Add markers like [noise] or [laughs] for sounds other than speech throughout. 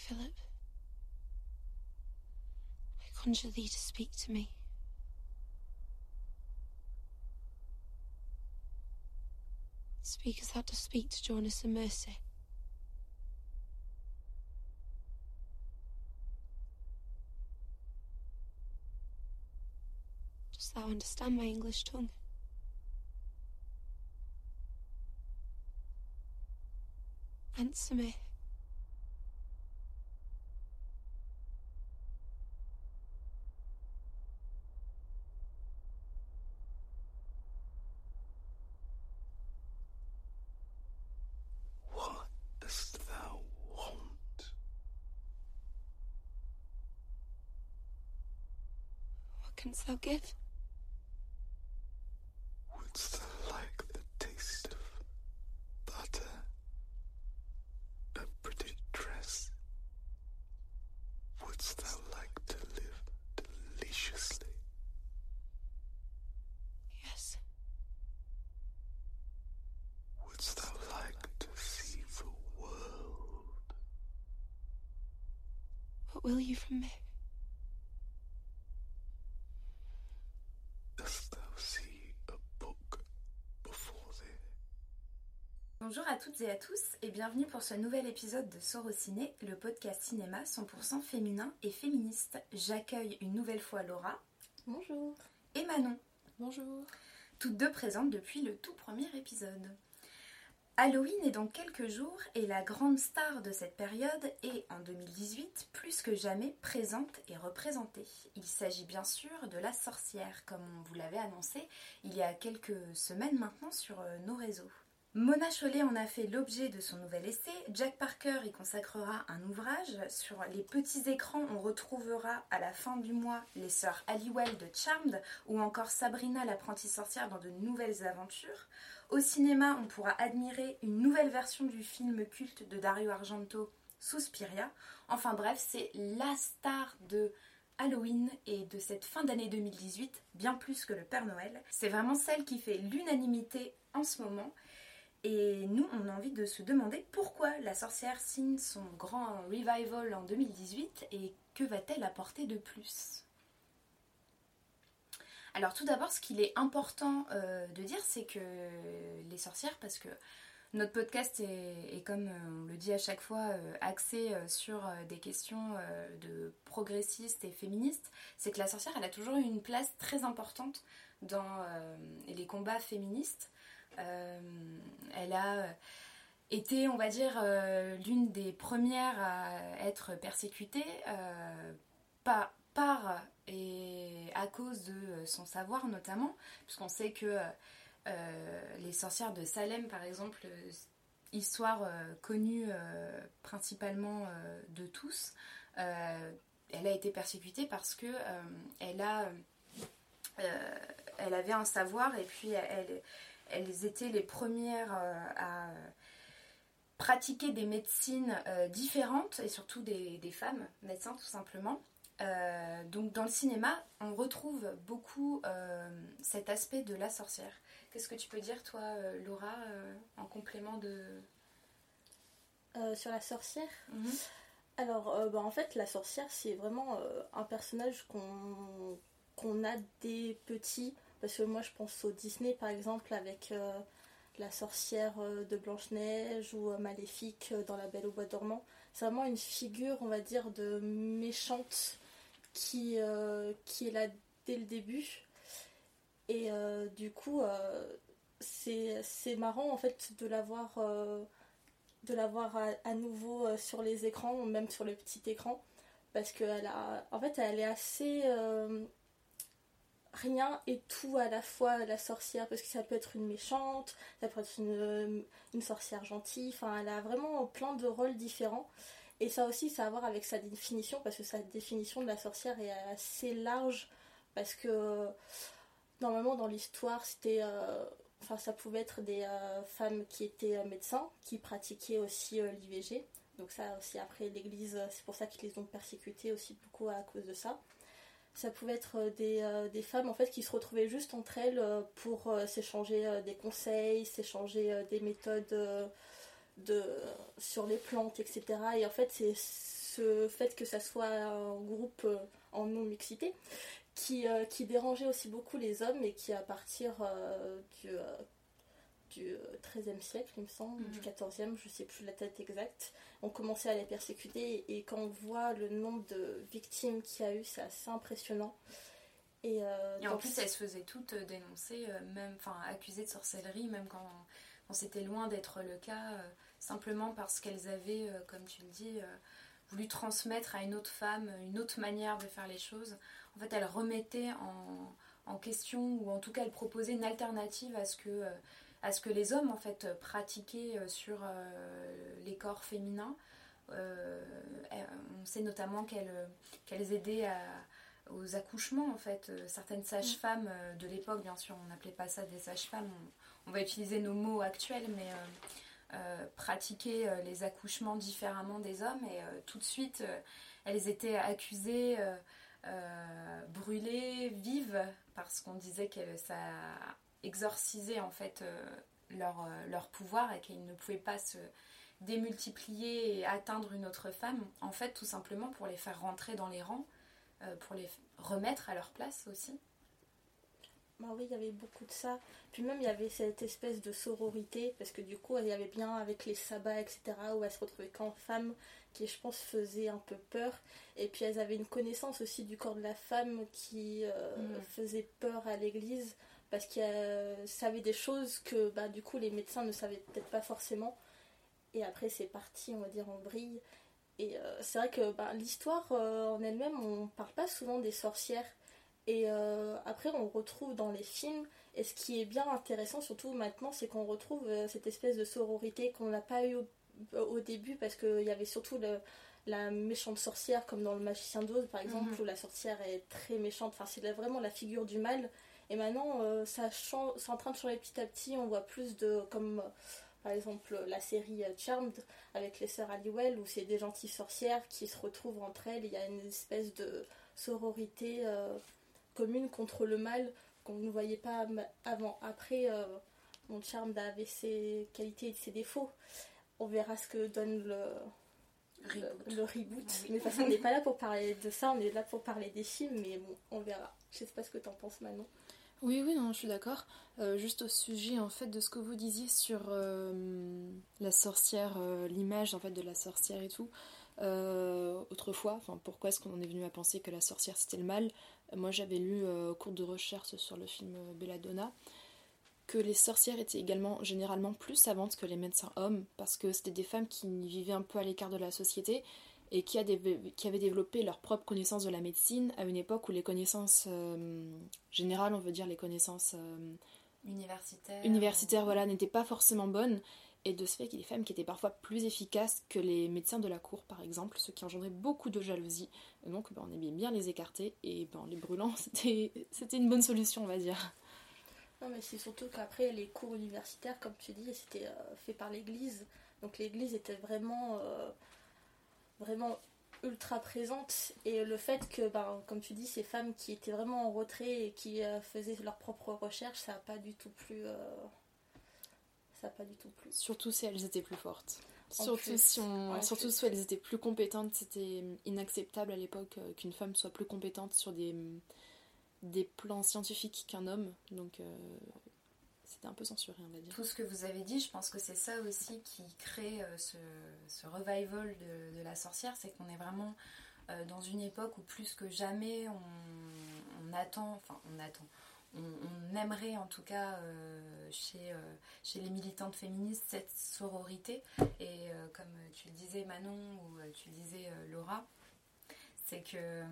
Philip. I conjure thee to speak to me. Speak as thou dost speak to Jonas and Mercy. Dost thou understand my English tongue? Answer me. Toutes et à tous et bienvenue pour ce nouvel épisode de Sorociné, le podcast cinéma 100% féminin et féministe. J'accueille une nouvelle fois Laura Bonjour. et Manon, Bonjour. toutes deux présentes depuis le tout premier épisode. Halloween est dans quelques jours et la grande star de cette période est en 2018 plus que jamais présente et représentée. Il s'agit bien sûr de la sorcière comme on vous l'avait annoncé il y a quelques semaines maintenant sur euh, nos réseaux. Mona Chollet en a fait l'objet de son nouvel essai. Jack Parker y consacrera un ouvrage. Sur les petits écrans, on retrouvera à la fin du mois les sœurs Halliwell de Charmed ou encore Sabrina l'apprentie sorcière dans de nouvelles aventures. Au cinéma, on pourra admirer une nouvelle version du film culte de Dario Argento, Suspiria. Enfin bref, c'est la star de Halloween et de cette fin d'année 2018, bien plus que le Père Noël. C'est vraiment celle qui fait l'unanimité en ce moment. Et nous, on a envie de se demander pourquoi la sorcière signe son grand revival en 2018 et que va-t-elle apporter de plus? Alors tout d'abord, ce qu'il est important euh, de dire, c'est que les sorcières, parce que notre podcast est, comme euh, on le dit à chaque fois, euh, axé sur des questions de progressistes et féministes, c'est que la sorcière, elle a toujours eu une place très importante dans les combats féministes. Euh, elle a été, on va dire, euh, l'une des premières à être persécutée euh, par, et à cause de son savoir notamment, puisqu'on sait que euh, les sorcières de Salem, par exemple, euh, histoire euh, connue euh, principalement euh, de tous, euh, elle a été persécutée parce que euh, elle a, euh, elle avait un savoir et puis elle, elles étaient les premières euh, à pratiquer des médecines euh, différentes et surtout des, des, femmes médecins tout simplement. Euh, donc dans le cinéma, on retrouve beaucoup euh, cet aspect de la sorcière. Qu'est-ce que tu peux dire toi, euh, Laura, en complément de... sur la sorcière? -hmm. Alors bah, en fait la sorcière c'est vraiment un personnage qu'on qu'on a des petits parce que moi je pense au Disney par exemple avec euh, la sorcière de Blanche-Neige ou euh, Maléfique dans La Belle au Bois dormant. C'est vraiment une figure, on va dire, de méchante qui, euh, qui est là dès le début. Et euh, du coup, c'est marrant en fait de l'avoir de l'avoir à, à, nouveau sur les écrans, même sur le petit écran, parce qu'elle a, en fait, elle est assez rien et tout à la fois la sorcière parce que ça peut être une méchante, ça peut être une, une sorcière gentille, enfin elle a vraiment plein de rôles différents. Et ça aussi ça a à voir avec sa définition parce que sa définition de la sorcière est assez large parce que normalement dans l'histoire c'était euh, enfin ça pouvait être des euh, femmes qui étaient médecins qui pratiquaient aussi euh, l'IVG donc ça aussi après l'église c'est pour ça qu'ils les ont persécutés aussi beaucoup à cause de ça ça pouvait être des, euh, des, femmes en fait qui se retrouvaient juste entre elles euh, pour euh, s'échanger des conseils, s'échanger des méthodes de, sur les plantes, etc. Et en fait, c'est ce fait que ça soit un groupe en non-mixité qui, qui dérangeait aussi beaucoup les hommes et qui à partir du du XIIIe siècle, il me semble, du XIVe, je ne sais plus la date exacte, ont commencé à les persécuter. Et quand on voit le nombre de victimes qu'il y a eu, c'est assez impressionnant. Et, euh, en plus, elles se faisaient toutes euh, dénoncer, euh, même, enfin, accusées de sorcellerie, même quand, quand c'était loin d'être le cas, simplement parce qu'elles avaient, comme tu le dis, voulu transmettre à une autre femme une autre manière de faire les choses. En fait, elles remettaient en, en question, ou en tout cas, elles proposaient une alternative à ce que à ce que les hommes en fait pratiquaient euh, sur euh, les corps féminins. Euh, on sait notamment qu'elles aidaient aux accouchements en fait. Certaines sages-femmes de l'époque, bien sûr, on n'appelait pas ça des sages-femmes, on, va utiliser nos mots actuels, mais pratiquaient les accouchements différemment des hommes et tout de suite elles étaient accusées, brûlées, vives, parce qu'on disait que ça exorciser en fait euh, leur, euh, leur pouvoir et qu'ils ne pouvaient pas se démultiplier et atteindre une autre femme, en fait tout simplement pour les faire rentrer dans les rangs, euh, pour les remettre à leur place aussi. Bah oui, il y avait beaucoup de ça. Puis même, il y avait cette espèce de sororité, parce que du coup, il y avait bien avec les sabbats, etc., où elles se retrouvaient qu'en femmes, qui, je pense, faisait un peu peur. Et puis, elles avaient une connaissance aussi du corps de la femme qui mm. faisait peur à l'église parce qu'elle savait des choses que bah, du coup les médecins ne savaient peut-être pas forcément. Et après c'est parti, on va dire, en brille. Et euh, c'est vrai que bah, l'histoire euh, en elle-même, on parle pas souvent des sorcières. Et euh, après on retrouve dans les films, et ce qui est bien intéressant surtout maintenant, c'est qu'on retrouve cette espèce de sororité qu'on n'a pas eu au, début, parce qu'il y avait surtout la méchante sorcière, comme dans Le Magicien d'Oz par exemple, mhm. où la sorcière est très méchante, enfin c'est vraiment la figure du mal. Et maintenant, euh, ça change, c'est en train de changer petit à petit. On voit plus de, comme euh, par exemple la série euh, Charmed avec les sœurs Halliwell, où c'est des gentilles sorcières qui se retrouvent entre elles. Il y a une espèce de sororité commune contre le mal qu'on ne voyait pas avant. Après, mon Charmed avait ses qualités et ses défauts. On verra ce que donne le, le, reboot. Mais de toute façon, on n'est [laughs] pas là pour parler de ça, on est là pour parler des films, mais bon, on verra. Je sais pas ce que tu en penses, Manon. Oui, oui, non, je suis d'accord. Euh, juste au sujet en fait de ce que vous disiez sur euh, la sorcière, euh, l'image en fait de la sorcière et tout. autrefois, enfin pourquoi est-ce qu'on en est venu à penser que la sorcière c'était le mal? Moi j'avais lu au cours de recherche sur le film Belladonna que les sorcières étaient également généralement plus savantes que les médecins hommes parce que c'était des femmes qui vivaient un peu à l'écart de la société et qui, a qui avaient développé leur propre connaissance de la médecine à une époque où les connaissances euh, générales, on veut dire les connaissances euh, universitaires, universitaires voilà, n'étaient pas forcément bonnes. Et de ce fait, qu'il y a des femmes qui étaient parfois plus efficaces que les médecins de la cour, par exemple, ce qui engendrait beaucoup de jalousie. Donc ben, on aimait bien les écarter, et ben, les brûlants, [laughs] c'était une bonne solution, on va dire. Non, mais c'est surtout qu'après, les cours universitaires, comme tu dis, c'était euh, fait par l'Église. Donc l'Église était vraiment vraiment ultra présente. Et le fait que ben, comme tu dis ces femmes qui étaient vraiment en retrait et qui euh, faisaient leurs propres recherches ça n'a pas du tout plus euh, ça pas du tout plus surtout si elles étaient plus fortes. Surtout si surtout si elles étaient plus compétentes c'était inacceptable à l'époque euh, qu'une femme soit plus compétente sur des des plans scientifiques qu'un homme. Donc c'était un peu censuré, on va dire. Tout ce que vous avez dit, je pense que c'est ça aussi qui crée euh, ce, revival de, la sorcière, c'est qu'on est vraiment euh, dans une époque où plus que jamais on, attend, enfin on attend, on, aimerait en tout cas euh, chez, chez les militantes féministes cette sororité. Et comme tu le disais Manon ou tu le disais Laura, c'est que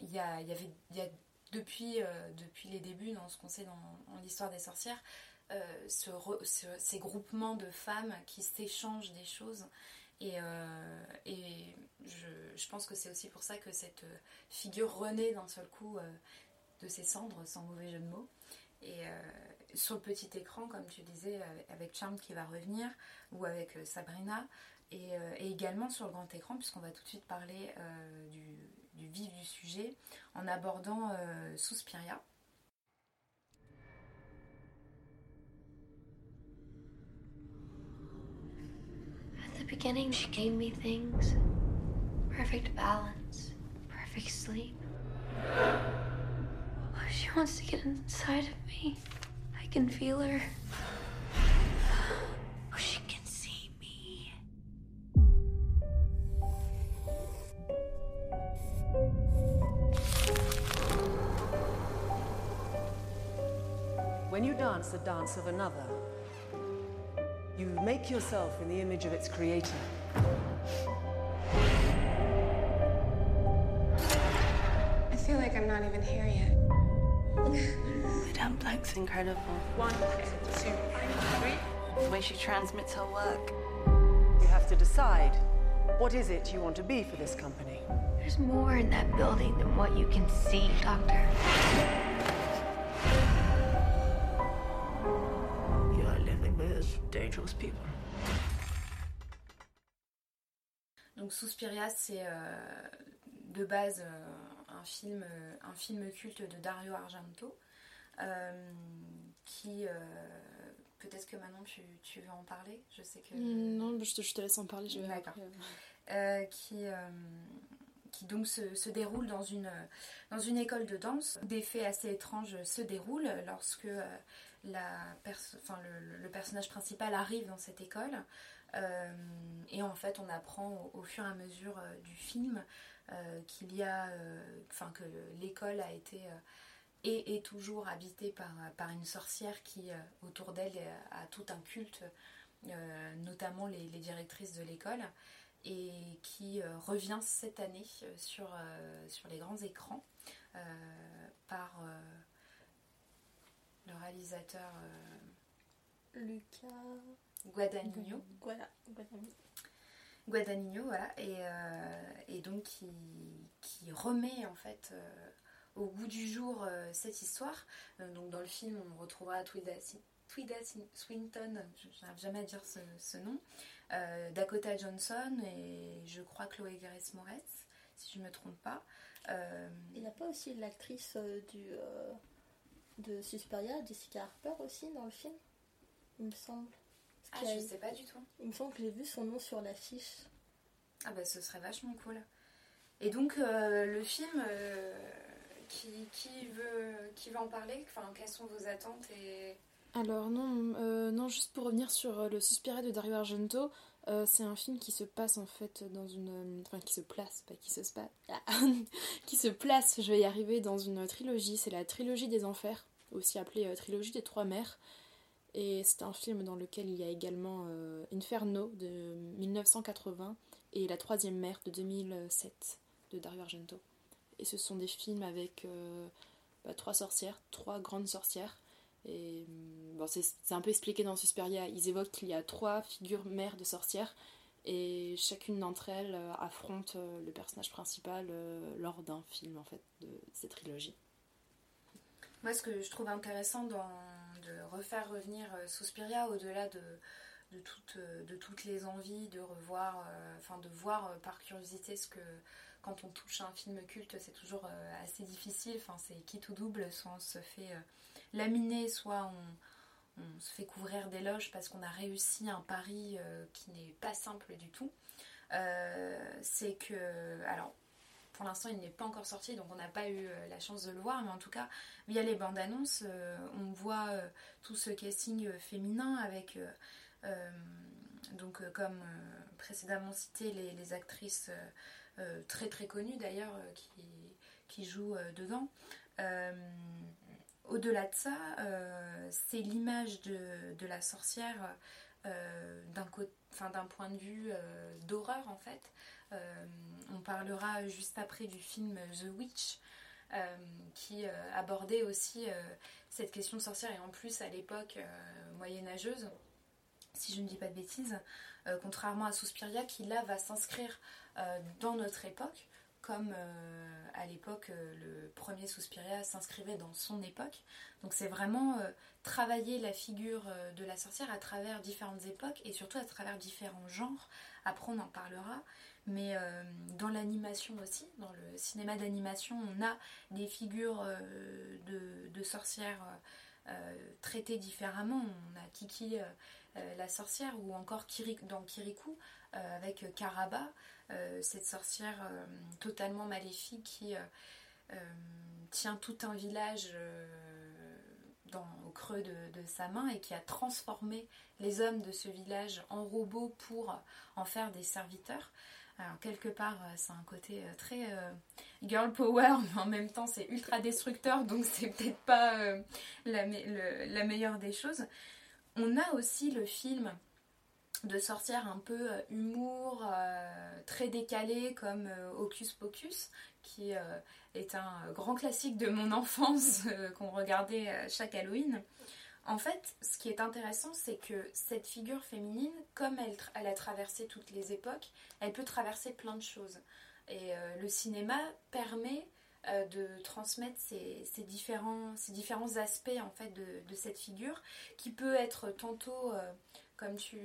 il y, y avait y a depuis, depuis les débuts, dans ce qu'on sait dans, l'histoire des sorcières, euh, ces groupements de femmes qui s'échangent des choses. Et, euh, je, pense que c'est aussi pour ça que cette figure renaît d'un seul coup euh, de ses cendres, sans mauvais jeu de mots. Et sur le petit écran, comme tu disais, avec Charm qui va revenir, ou avec Sabrina, et, également sur le grand écran, puisqu'on va tout de suite parler du, du, vif du sujet, en abordant Suspiria beginning, she gave me things perfect balance, perfect sleep. Oh, she wants to get inside of me. I can feel her. Oh, she can see me. When you dance the dance of another, you make yourself in the image of its creator. I feel like I'm not even here yet. [laughs] Madame Blank's incredible. One, two, three. The way she transmits her work. You have to decide what is it you want to be for this company. There's more in that building than what you can see, Doctor. People. Donc Suspiria, c'est euh, de base euh, un, film, euh, un film culte de Dario Argento euh, qui... euh, Peut-être que maintenant tu, tu veux en parler? Je sais que... Mm, Non, je te, je te laisse en parler. Je vais après, qui, euh, qui donc se, se déroule dans une, dans une école de danse. Des faits assez étranges se déroulent lorsque euh, le, personnage principal arrive dans cette école. Euh, et en fait, on apprend au, fur et à mesure euh, du film euh, qu'il y a, enfin que l'école a été et est toujours habitée par, par une sorcière qui, autour d'elle, a tout un culte, notamment les, les directrices de l'école et qui revient cette année sur, sur les grands écrans par réalisateur euh, Lucas. Guadagnino. Guadagnino. Guadagnino, voilà, et, euh, et donc qui, qui remet en fait euh, au goût du jour cette histoire. Donc dans le film, on retrouvera Twida, Twida Swinton, je n'arrive jamais à dire ce, ce nom, euh, Dakota Johnson et je crois Chloé Grace Moretz, si je ne me trompe pas. Euh, Il n'y a pas aussi l'actrice euh, du de Suspiria, Jessica Harper aussi dans le film Il me semble. ah, je a- sais pas du tout. Il me semble que j'ai vu son nom sur l'affiche. Ah bah ce serait vachement cool. Et donc euh, le film, euh, qui, qui, veut, qui veut en parler? Enfin, Quelles sont vos attentes et... Alors non, euh, non, juste pour revenir sur le Suspiria de Dario Argento, euh, c'est un film qui se passe en fait dans une, euh, enfin qui se place, pas qui se passe, [laughs] qui se place. Je vais y arriver dans une trilogie. C'est la trilogie des enfers, aussi appelée euh, trilogie des trois mers. Et c'est un film dans lequel il y a également Inferno de 1980 et La troisième mer de 2007 de Dario Argento. Et ce sont des films avec bah, trois sorcières, trois grandes sorcières. Bon, c'est un peu expliqué dans Suspiria. Ils évoquent qu'il y a trois figures mères de sorcières et chacune d'entre elles euh, affronte euh, le personnage principal euh, lors d'un film en fait de cette trilogie. Moi, ce que je trouve intéressant dans, de refaire revenir Suspiria, au-delà de, de, toutes, euh, de toutes les envies de revoir, enfin de voir par curiosité ce que quand on touche un film culte, c'est toujours assez difficile. Enfin, c'est quitte ou double, soit on se fait laminer, soit on, se fait couvrir d'éloges parce qu'on a réussi un pari euh, qui n'est pas simple du tout. Euh, c'est que, alors, pour l'instant, il n'est pas encore sorti, donc on n'a pas eu euh, la chance de le voir, mais en tout cas, via les bandes annonces, on voit tout ce casting féminin avec, donc comme précédemment cité, les, actrices très très connues d'ailleurs qui, jouent dedans. Au-delà de ça, euh, c'est l'image de, la sorcière euh, d'un point de vue euh, d'horreur en fait. On parlera juste après du film The Witch qui abordait aussi cette question de sorcière et en plus à l'époque moyenâgeuse, si je ne dis pas de bêtises, contrairement à Suspiria qui là va s'inscrire dans notre époque comme euh, à l'époque euh, le premier Suspiria s'inscrivait dans son époque. Donc c'est vraiment euh, travailler la figure de la sorcière à travers différentes époques et surtout à travers différents genres. Après on en parlera, mais dans l'animation aussi, dans le cinéma d'animation, on a des figures de, sorcières traités différemment. On a Kiki la sorcière ou encore dans Kirikou avec Karaba, cette sorcière totalement maléfique qui tient tout un village au creux de, sa main et qui a transformé les hommes de ce village en robots pour en faire des serviteurs. Alors quelque part, euh, c'est un côté euh, très euh, girl power, [laughs] mais en même temps c'est ultra destructeur, donc c'est peut-être pas la, meilleure des choses. On a aussi le film de sortir un peu humour, très décalé comme Hocus Pocus, qui est un grand classique de mon [laughs] enfance qu'on regardait chaque Halloween. En fait, ce qui est intéressant, c'est que cette figure féminine, comme elle, a traversé toutes les époques, elle peut traverser plein de choses. Et euh, le cinéma permet euh, de transmettre ces, différents, ces, différents, aspects en fait de, cette figure, qui peut être tantôt, euh, comme tu,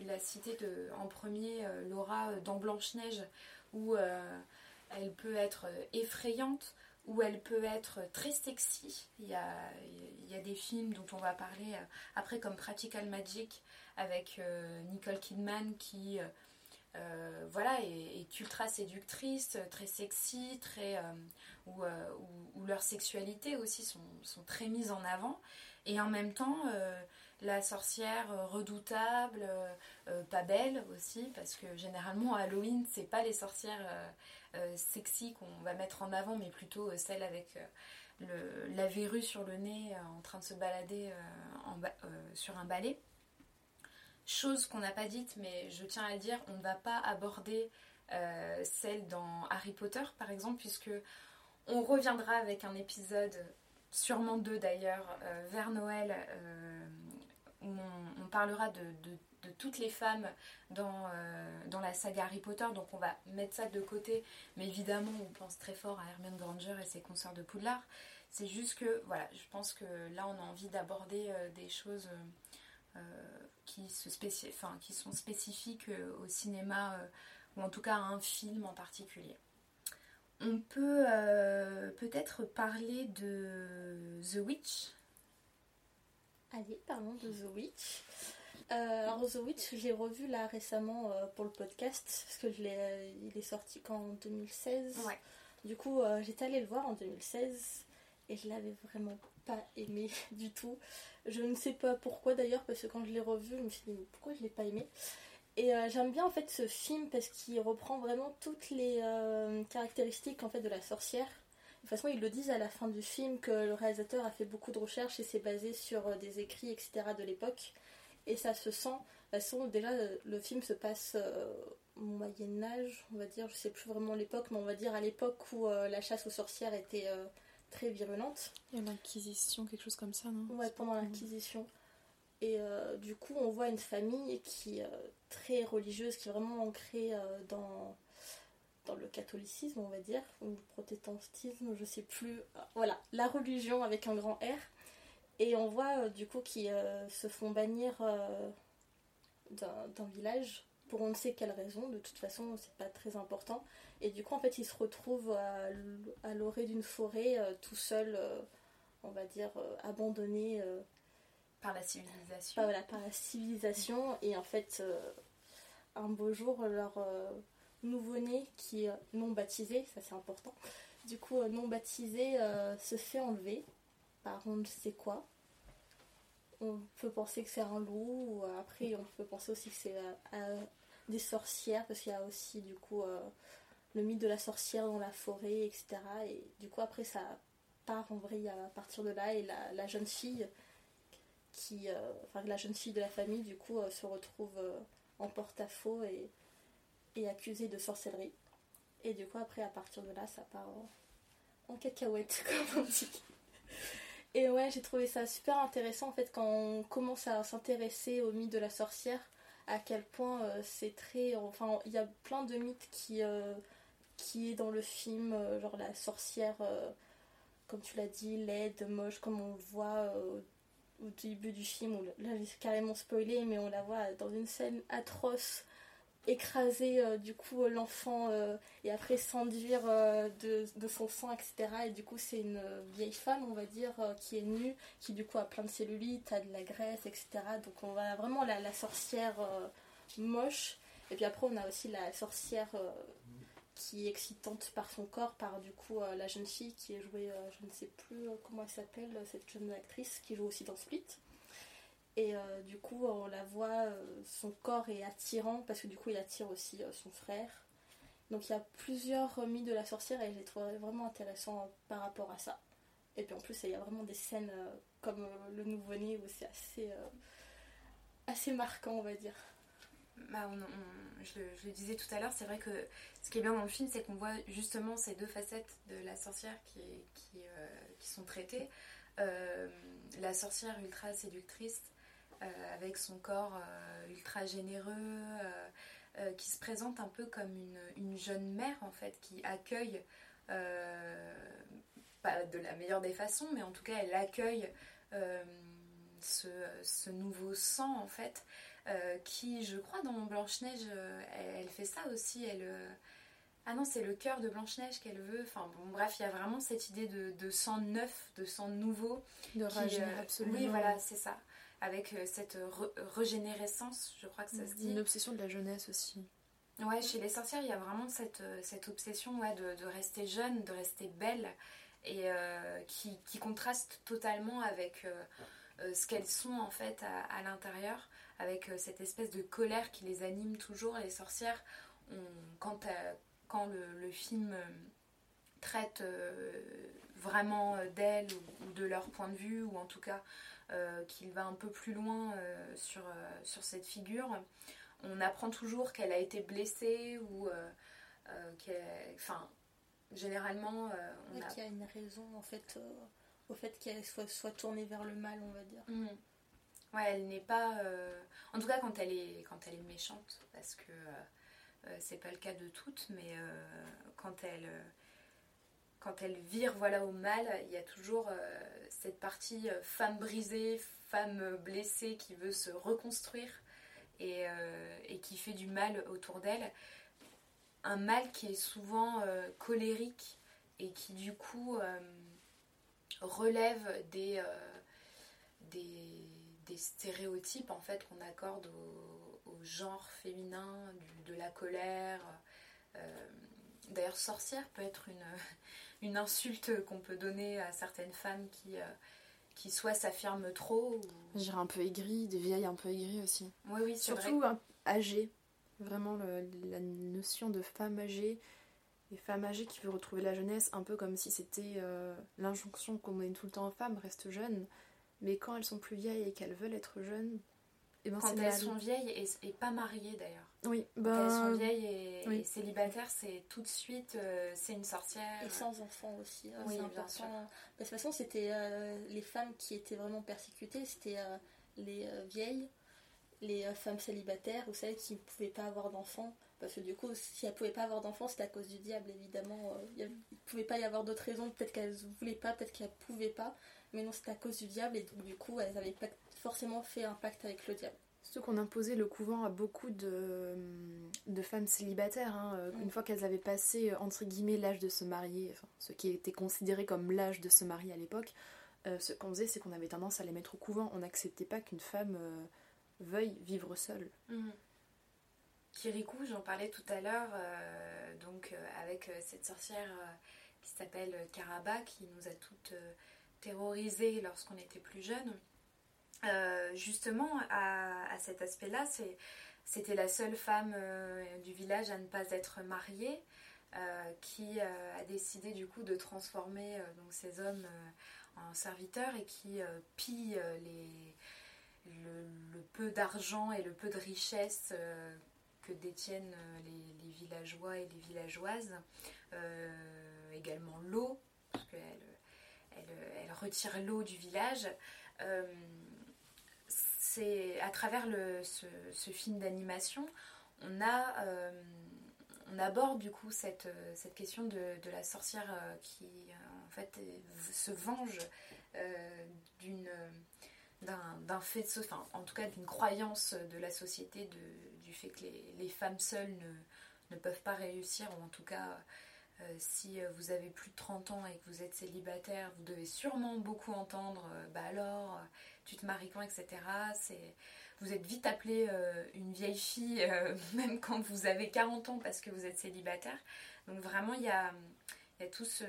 l'as cité en premier, Laura dans Blanche-Neige, où elle peut être effrayante, où elle peut être très sexy. Il y a, des films dont on va parler euh, après comme Practical Magic avec euh, Nicole Kidman qui euh, voilà, est, ultra séductrice, très sexy, très, où, leur sexualité aussi sont, très mises en avant. Et en même temps, la sorcière redoutable, pas belle aussi, parce que généralement Halloween, c'est pas les sorcières euh, sexy qu'on va mettre en avant, mais plutôt euh, celle avec euh, la verrue sur le nez en train de se balader sur un balai. Chose qu'on n'a pas dite, mais je tiens à dire, on ne va pas aborder celle dans Harry Potter par exemple, puisque on reviendra avec un épisode, sûrement deux d'ailleurs, vers Noël, où on, parlera de, toutes les femmes dans, euh, dans la saga Harry Potter, donc on va mettre ça de côté, mais évidemment on pense très fort à Hermione Granger et ses consorts de Poudlard. C'est juste que, voilà, je pense que là on a envie d'aborder euh, des choses euh, qui, se qui sont spécifiques au cinéma, ou en tout cas à un film en particulier. On peut peut-être parler de The Witch? Allez, parlons de The Witch. Euh, alors The Witch, j'ai revu là récemment euh, pour le podcast, parce que je euh, il est sorti qu'en 2016. Du coup, j'étais allée le voir en 2016 et je l'avais vraiment pas aimé [laughs] du tout. Je ne sais pas pourquoi d'ailleurs, parce que quand je l'ai revu, je me suis dit pourquoi je l'ai pas aimé? Et j'aime bien en fait ce film parce qu'il reprend vraiment toutes les caractéristiques en fait de la sorcière. De toute façon, ils le disent à la fin du film que le réalisateur a fait beaucoup de recherches et s'est basé sur des écrits, etc. de l'époque et ça se sent. De toute façon, déjà, le film se passe euh, au Moyen-Âge, on va dire, je sais plus vraiment l'époque, mais on va dire à l'époque où euh, la chasse aux sorcières était euh, très virulente. Il y a l'Inquisition, quelque chose comme ça, non? Ouais, pendant l'Inquisition. Et du coup, on voit une famille qui est très religieuse, qui est vraiment ancrée dans, dans le catholicisme, on va dire, ou le protestantisme, je sais plus. Voilà, la religion avec un grand R. Et on voit euh, du coup qu'ils euh, se font bannir euh, d'un village pour on ne sait quelle raison, de toute façon c'est pas très important. Et du coup en fait ils se retrouvent à, l'orée d'une forêt tout seuls, on va dire abandonnés par la civilisation. Par, voilà, par la civilisation et en fait un beau jour leur nouveau-né qui non baptisé, ça c'est important, du coup non baptisé se fait enlever par on ne sait quoi. On peut penser que c'est un loup, ou après on peut penser aussi que c'est euh, euh, des sorcières, parce qu'il y a aussi du coup euh, le mythe de la sorcière dans la forêt, etc. Et du coup après ça part en vrille à partir de là, et la, jeune fille qui, enfin la jeune fille de la famille du coup se retrouve en porte-à-faux et, et accusée de sorcellerie. Et du coup après à partir de là ça part en, cacahuète [laughs] comme on dit. Et ouais, j'ai trouvé ça super intéressant en fait quand on commence à s'intéresser au mythe de la sorcière, à quel point euh, c'est très. Enfin, il y a plein de mythes qui, euh, qui est dans le film, euh, genre la sorcière, comme tu l'as dit, laide, moche, comme on le voit au début du film, là j'ai carrément spoilé, mais on la voit dans une scène atroce, écraser euh, du coup l'enfant euh, et après s'enduire euh, de, de son sang, etc. Et du coup, c'est une vieille femme, on va dire, euh, qui est nue, qui du coup a plein de cellulite, a de la graisse, etc. Donc on va vraiment la, la sorcière euh, moche. Et puis après, on a aussi la sorcière euh, qui est excitante par son corps, par du coup euh, la jeune fille qui est jouée, euh, je ne sais plus euh, comment elle s'appelle, cette jeune actrice qui joue aussi dans Split. Et euh, du coup, on la voit, euh, son corps est attirant parce que du coup, il attire aussi euh, son frère. Donc il y a plusieurs mythes de la sorcière et je les trouvé vraiment intéressants par rapport à ça. Et puis en plus, il y a vraiment des scènes comme le nouveau-né où c'est assez, assez marquant, on va dire. Bah, je, je le disais tout à l'heure, c'est vrai que ce qui est bien dans le film, c'est qu'on voit justement ces deux facettes de la sorcière qui, qui, qui sont traitées. La sorcière ultra séductrice, avec son corps euh, ultra généreux, euh, euh, qui se présente un peu comme une, une jeune mère en fait, qui accueille, euh, pas de la meilleure des façons, mais en tout cas elle accueille euh, ce, ce nouveau sang en fait. Euh, qui, je crois, dans Blanche-Neige, euh, elle, elle fait ça aussi. Elle, euh, Ah non, c'est le cœur de Blanche-Neige qu'elle veut. Enfin bon, bref, il y a vraiment cette idée de, de sang neuf, de sang nouveau. De qui, rajeunir euh, absolument. Oui, voilà, c'est ça. Avec euh, cette re- régénérescence, je crois que ça se dit. Une obsession de la jeunesse aussi. Ouais, chez les sorcières, il y a vraiment cette, euh, cette obsession ouais, de, de rester jeune, de rester belle, et euh, qui, qui contraste totalement avec euh, euh, ce qu'elles sont en fait à, à l'intérieur, avec euh, cette espèce de colère qui les anime toujours. Les sorcières, on- quand, euh, quand le, le film euh, traite euh, vraiment euh, d'elles ou, ou de leur point de vue, ou en tout cas euh, qu'il va un peu plus loin euh, sur, euh, sur cette figure, on apprend toujours qu'elle a été blessée ou euh, euh, qu'elle. Enfin, généralement, euh, on Ouais, a. qu'il y a une raison en fait euh, au fait qu'elle soit, soit tournée vers le mal, on va dire. Mhm. Ouais, elle n'est pas. euh, En tout cas, quand elle est, quand elle est méchante, parce que euh, euh, c'est pas le cas de toutes, mais euh, quand elle. Quand elle vire voilà, au mal, il y a toujours euh, cette partie euh, femme brisée, femme blessée qui veut se reconstruire et, euh, et qui fait du mal autour d'elle. Un mal qui est souvent colérique et qui du coup relève des, stéréotypes en fait qu'on accorde au, genre féminin, de la colère. D'ailleurs, sorcière peut être une, [laughs] une insulte qu'on peut donner à certaines femmes qui, euh, qui soit s'affirment trop. Ou... Je dirais un peu aigrie, des vieilles un peu aigries aussi. Oui, oui, vrai. Surtout un- âgées. Vraiment le- la notion de femme âgée. Et femme âgée qui veut retrouver la jeunesse, un peu comme si c'était euh, l'injonction qu'on donne tout le temps aux femmes, reste jeune. Mais quand elles sont plus vieilles et qu'elles veulent être jeunes, et ben Quand elles sont vieilles et, et pas mariées d'ailleurs. Oui, Quand ben, elles sont vieilles et, oui. et célibataires, c'est tout de suite, euh, c'est une sorcière. Et sans enfants aussi, hein, Oui, c'est bien important. sûr. De toute façon, c'était euh, les femmes qui étaient vraiment persécutées, c'était euh, les euh, vieilles, les euh, femmes célibataires ou celles qui ne pouvaient pas avoir d'enfants. Parce que du coup, si elles ne pouvaient pas avoir d'enfants, c'était à cause du diable, évidemment. Euh, Il ne pouvait pas y avoir d'autres raisons. Peut-être qu'elles ne voulaient pas, peut-être qu'elles ne pouvaient pas. Mais non, c'était à cause du diable. Et donc, du coup, elles n'avaient pas forcément fait un pacte avec le diable. Surtout qu'on imposait le couvent à beaucoup de, de femmes célibataires. hein. Euh, Une fois qu'elles avaient passé, euh, entre guillemets, l'âge de se marier, enfin, ce qui était considéré comme l'âge de se marier à l'époque, euh, ce qu'on faisait, c'est qu'on avait tendance à les mettre au couvent. On n'acceptait pas qu'une femme euh, veuille vivre seule. Mhm. Kirikou, j'en parlais tout à l'heure, euh, donc avec cette sorcière qui s'appelle Karaba, qui nous a toutes terrorisées lorsqu'on était plus jeunes. Euh, justement, à, cet aspect-là, c'était la seule femme euh, du village à ne pas être mariée, euh, qui a décidé du coup de transformer donc ces hommes en serviteurs et qui pille le, peu d'argent et le peu de richesse que détiennent les, villageois et les villageoises. Également l'eau, parce qu'elle elle, elle retire l'eau du village. C'est à travers ce, film d'animation, on a euh, on aborde du coup cette, cette question de, la sorcière euh, qui euh, en fait se venge euh, d'une d'un fait de en tout cas d'une croyance de la société du fait que les, femmes seules ne, peuvent pas réussir ou en tout cas euh, si euh, vous avez plus de 30 ans et que vous êtes célibataire vous devez sûrement beaucoup entendre euh, bah alors euh, tu te maries quand etc c'est vous êtes vite appelée euh, une vieille fille euh, [laughs] même quand vous avez 40 ans parce que vous êtes célibataire donc vraiment il y a il y a tout ce-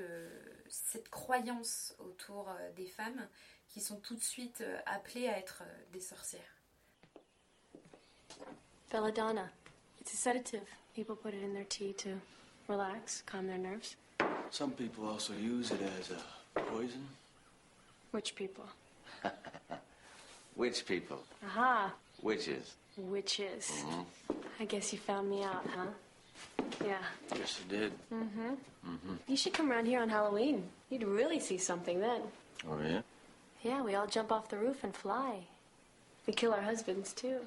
cette croyance autour euh, des femmes qui sont tout de suite euh, appelées à être des sorcières. Belladonna. It's a sedative. People put it in their tea to relax, calm their nerves. Some people also use it as a poison. Which people? [laughs] Witch people. Aha, Witches. witches. Mm-hmm. I guess you found me out, huh? Yeah. Yes, you did. Mm-hmm. Mm-hmm. You should come around here on Halloween. You'd really see something then. Oh, yeah? Yeah, we all jump off the roof and fly. We kill our husbands, too.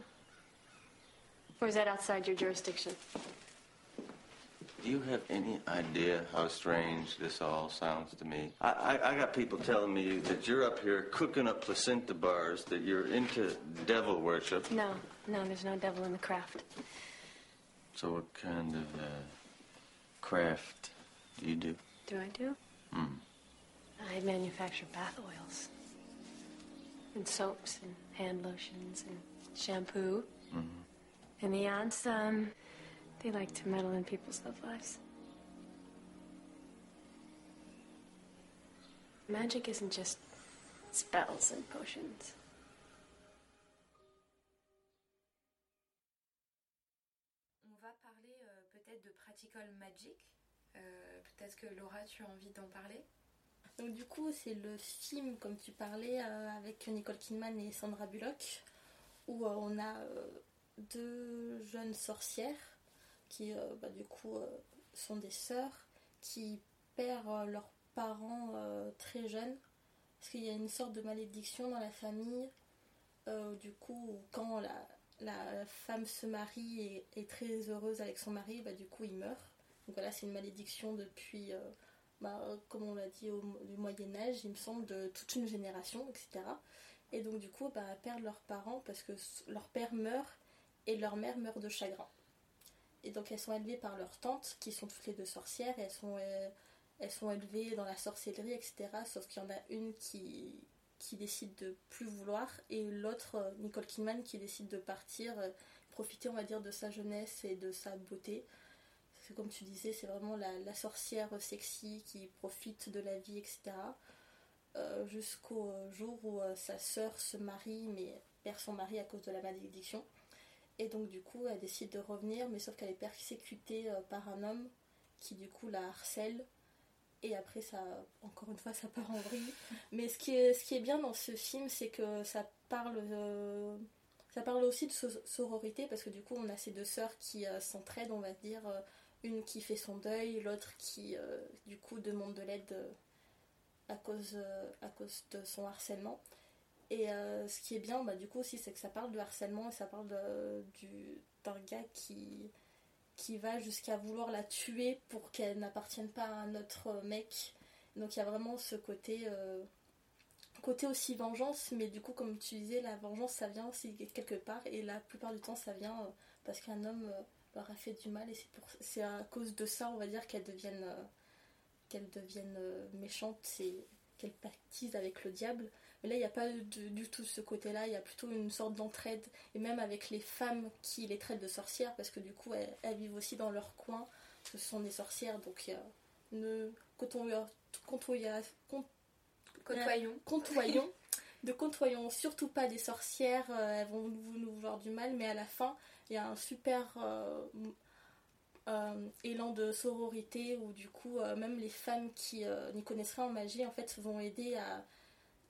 Or is that outside your jurisdiction? Do you have any idea how strange this all sounds to me? I, I, I got people telling me that you're up here cooking up placenta bars, that you're into devil worship. No, no, there's no devil in the craft. So what kind of uh, craft do you do? Do I do? Hmm. I manufacture bath oils. And soaps and hand lotions and shampoo. Mhm. And the aunts, um, they like to meddle in people's love lives. Magic isn't just spells and potions. On va parler euh, peut-être de Practical Magic. Euh, peut-être que Laura, tu as envie d'en parler? Donc du coup, c'est le film, comme tu parlais, euh, avec Nicole Kidman et Sandra Bullock, où euh, on a euh, deux jeunes sorcières qui, euh, bah, du coup, euh, sont des sœurs qui perdent euh, leurs parents très jeunes, parce qu'il y a une sorte de malédiction dans la famille, du coup, quand la, la femme se marie et est très heureuse avec son mari, bah, du coup, il meurt. Donc voilà, c'est une malédiction depuis... bah, comme on l'a dit du Moyen Âge, il me semble, de toute une génération, etc. Et donc du coup, bah, perdent leurs parents parce que leur père meurt et leur mère meurt de chagrin. Et donc elles sont élevées par leurs tantes, qui sont toutes les deux sorcières, elles sont, euh, elles sont élevées dans la sorcellerie, etc. Sauf qu'il y en a une qui, qui décide de plus vouloir, et l'autre, euh, Nicole Kidman, qui décide de partir, euh, profiter, on va dire, de sa jeunesse et de sa beauté. Parce que comme tu disais, c'est vraiment la, sorcière sexy qui profite de la vie, etc. Jusqu'au jour où sa sœur se marie, mais perd son mari à cause de la malédiction. Et donc du coup, elle décide de revenir, mais sauf qu'elle est persécutée euh, par un homme qui du coup la harcèle. Et après, ça, encore une fois, ça part en vrille. [laughs] Mais ce qui est, ce qui est bien dans ce film, c'est que ça parle, euh, ça parle aussi de so- sororité, parce que du coup, on a ces deux sœurs qui euh, s'entraident, on va dire. une qui fait son deuil, l'autre qui, euh, du coup, demande de l'aide à, cause, à cause de son harcèlement. Et euh, ce qui est bien, bah, du coup, aussi, c'est que ça parle de harcèlement et ça parle de- du- d'un gars qui, qui va jusqu'à vouloir la tuer pour qu'elle n'appartienne pas à un autre mec. Donc il y a vraiment ce côté, euh, côté aussi vengeance, mais du coup, comme tu disais, la vengeance, ça vient aussi quelque part, et la plupart du temps, ça vient euh, parce qu'un homme euh, leur a fait du mal, et c'est à cause de ça, on va dire, euh, qu'elles deviennent euh, méchantes et qu'elles pactisent avec le diable. Mais là, il n'y a pas du, du tout ce côté-là, il y a plutôt une sorte d'entraide, et même avec les femmes qui les traitent de sorcières, parce que du coup, elles, elles vivent aussi dans leur coin, ce sont des sorcières, donc il y a une côtoyons, [laughs] de surtout pas des sorcières, euh, elles vont nous, nous vouloir du mal, mais à la fin, il y a un super euh, euh, élan de sororité où du coup, euh, même les femmes qui n'y connaissent rien en magie, en fait, vont aider à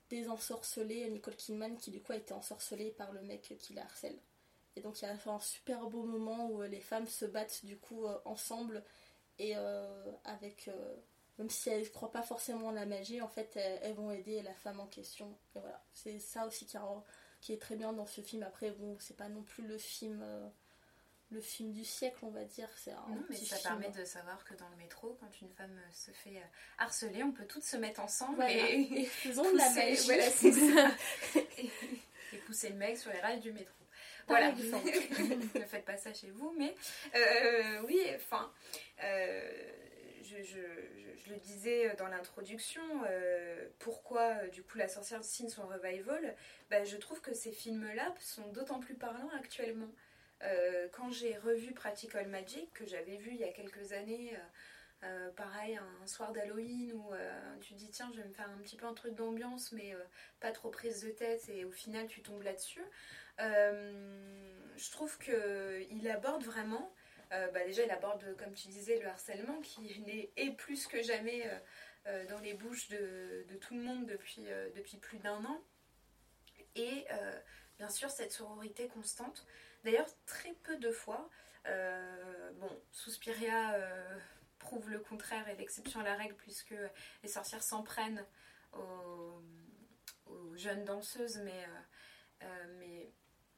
désensorceler Nicole Kidman qui du coup a été ensorcelée par le mec qui la harcèle. Et donc il y a un super beau moment où euh, les femmes se battent du coup euh, ensemble et euh, avec même si elles ne croient pas forcément en la magie, en fait elles, vont aider la femme en question. Et voilà, c'est ça aussi qui, est très bien dans ce film. Après bon, c'est pas non plus le film le film du siècle, on va dire. C'est un Non, mais ça film. permet de savoir que dans le métro, quand une femme euh, se fait euh, harceler, on peut toutes se mettre ensemble Voilà. et, Et [laughs] faisons de la magie. Voilà, [laughs] c'est ça. et pousser le mec sur les rails du métro. Voilà, [laughs] ne faites pas ça chez vous, mais euh, oui, enfin, euh, je, je- je- je le disais dans l'introduction, euh, pourquoi du coup la sorcière signe son revival, bah, je trouve que ces films-là sont d'autant plus parlants actuellement. Euh, quand j'ai revu Practical Magic, que j'avais vu il y a quelques années, euh, euh, pareil, un, soir d'Halloween où tu dis tiens, je vais me faire un petit peu un truc d'ambiance, mais pas trop prise de tête, et au final tu tombes là-dessus. Je trouve qu'il aborde vraiment, bah déjà il aborde, comme tu disais, le harcèlement qui [laughs] est plus que jamais dans les bouches de, tout le monde depuis, plus d'un an. Et bien sûr cette sororité constante. D'ailleurs, très peu de fois, euh, bon, Suspiria euh, prouve le contraire et l'exception à la règle puisque les sorcières s'en prennent aux, jeunes danseuses, mais, euh, mais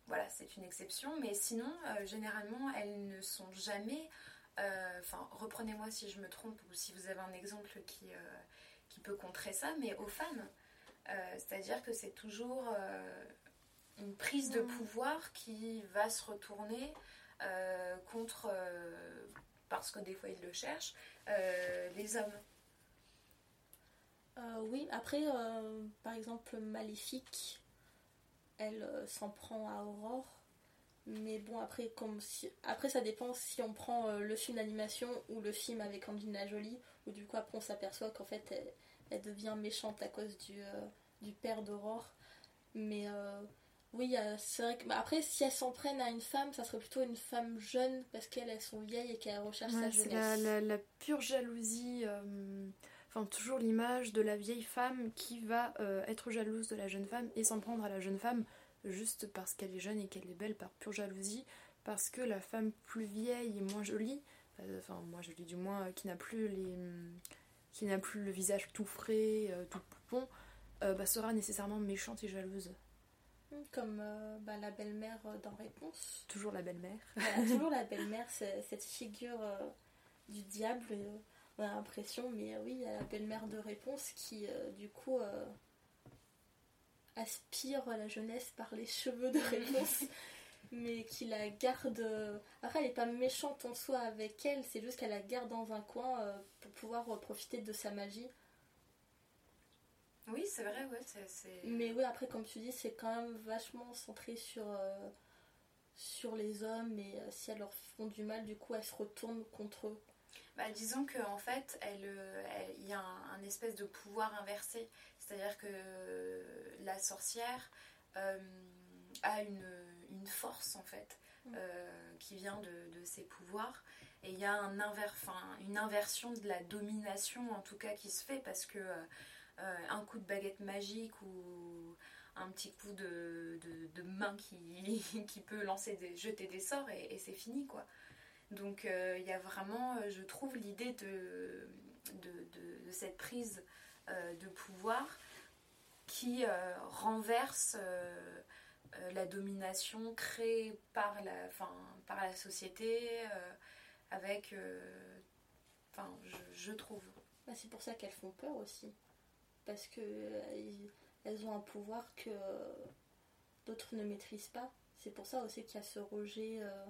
voilà, c'est une exception. Mais sinon, généralement, elles ne sont jamais. Enfin, reprenez-moi si je me trompe ou si vous avez un exemple qui, peut contrer ça, mais aux femmes. C'est-à-dire que c'est toujours une prise de pouvoir qui va se retourner euh, contre, euh, parce que des fois ils le cherchent, euh, les hommes. Oui, après, par exemple, Maléfique, elle s'en prend à Aurore. Mais bon, après, comme si... après ça dépend si on prend le film d'animation ou le film avec Angelina Jolie, où du coup, après, on s'aperçoit qu'en fait, elle, elle devient méchante à cause du, du père d'Aurore. Mais euh, oui, euh, c'est vrai que. bah, après, si elles s'en prennent à une femme, ça serait plutôt une femme jeune parce qu'elles elles sont vieilles et qu'elles recherchent Ouais, sa jeunesse. la, la- la pure jalousie, euh, enfin toujours l'image de la vieille femme qui va euh, être jalouse de la jeune femme et s'en prendre à la jeune femme juste parce qu'elle est jeune et qu'elle est belle par pure jalousie, parce que la femme plus vieille et moins jolie, euh, enfin moins jolie du moins, qui n'a plus les, qui n'a plus le visage tout frais, tout poupon, bah, sera nécessairement méchante et jalouse. Comme euh, bah, la belle-mère euh, dans Réponse. Toujours la belle-mère. Voilà, toujours la [laughs] belle-mère, cette figure euh, du diable, euh, on a l'impression, mais oui, il y a la belle-mère de réponse qui, du coup, aspire la jeunesse par les cheveux de réponse, [laughs] mais qui la garde. Après, elle n'est pas méchante en soi avec elle, c'est juste qu'elle la garde dans un coin pour pouvoir profiter de sa magie. Oui, c'est vrai, ouais, c'est. c'est- Mais oui, après, comme tu dis, c'est quand même vachement centré sur, euh, sur les hommes et euh, si elles leur font du mal, du coup, elles se retournent contre eux. Bah, disons qu'en fait, elle, euh, elle- il y a un, un espèce de pouvoir inversé. C'est-à-dire que la sorcière euh, a une, une force, en fait, euh, qui vient de, de ses pouvoirs. Et il y a un inver- enfin, une inversion de la domination, en tout cas, qui se fait parce que un coup de baguette magique ou un petit coup de, main [laughs] qui, peut lancer des, jeter des sorts et, c'est fini, quoi. Donc euh, il y a vraiment, euh, je trouve, l'idée de, cette prise euh, de pouvoir qui euh, renverse euh, euh, la domination créée par la, enfin, par la société euh, avec... euh, je trouve. Bah, c'est pour ça qu'elles font peur aussi. Parce que euh, elles ont un pouvoir que euh, d'autres ne maîtrisent pas. C'est pour ça aussi qu'il y a ce rejet. euh,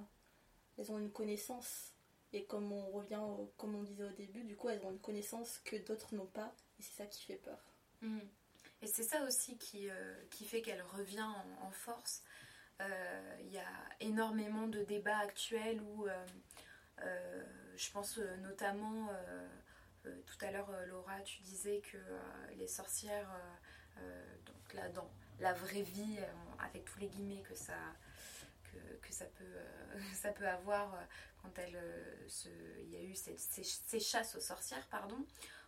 elles ont une connaissance. Et comme on revient, comme on disait au début, du coup, elles ont une connaissance que d'autres n'ont pas. Et c'est ça qui fait peur. Mhm. Et c'est ça aussi qui, qui fait qu'elle revient en, force. Il y a énormément de débats actuels où je pense notamment, tout à l'heure euh, Laura, tu disais que euh, les sorcières, euh, euh, donc là dans la vraie vie, euh, avec tous les guillemets que ça, que, ça, peut, euh, [laughs] ça peut avoir euh, quand euh, il y a eu ces, chasses aux sorcières, pardon,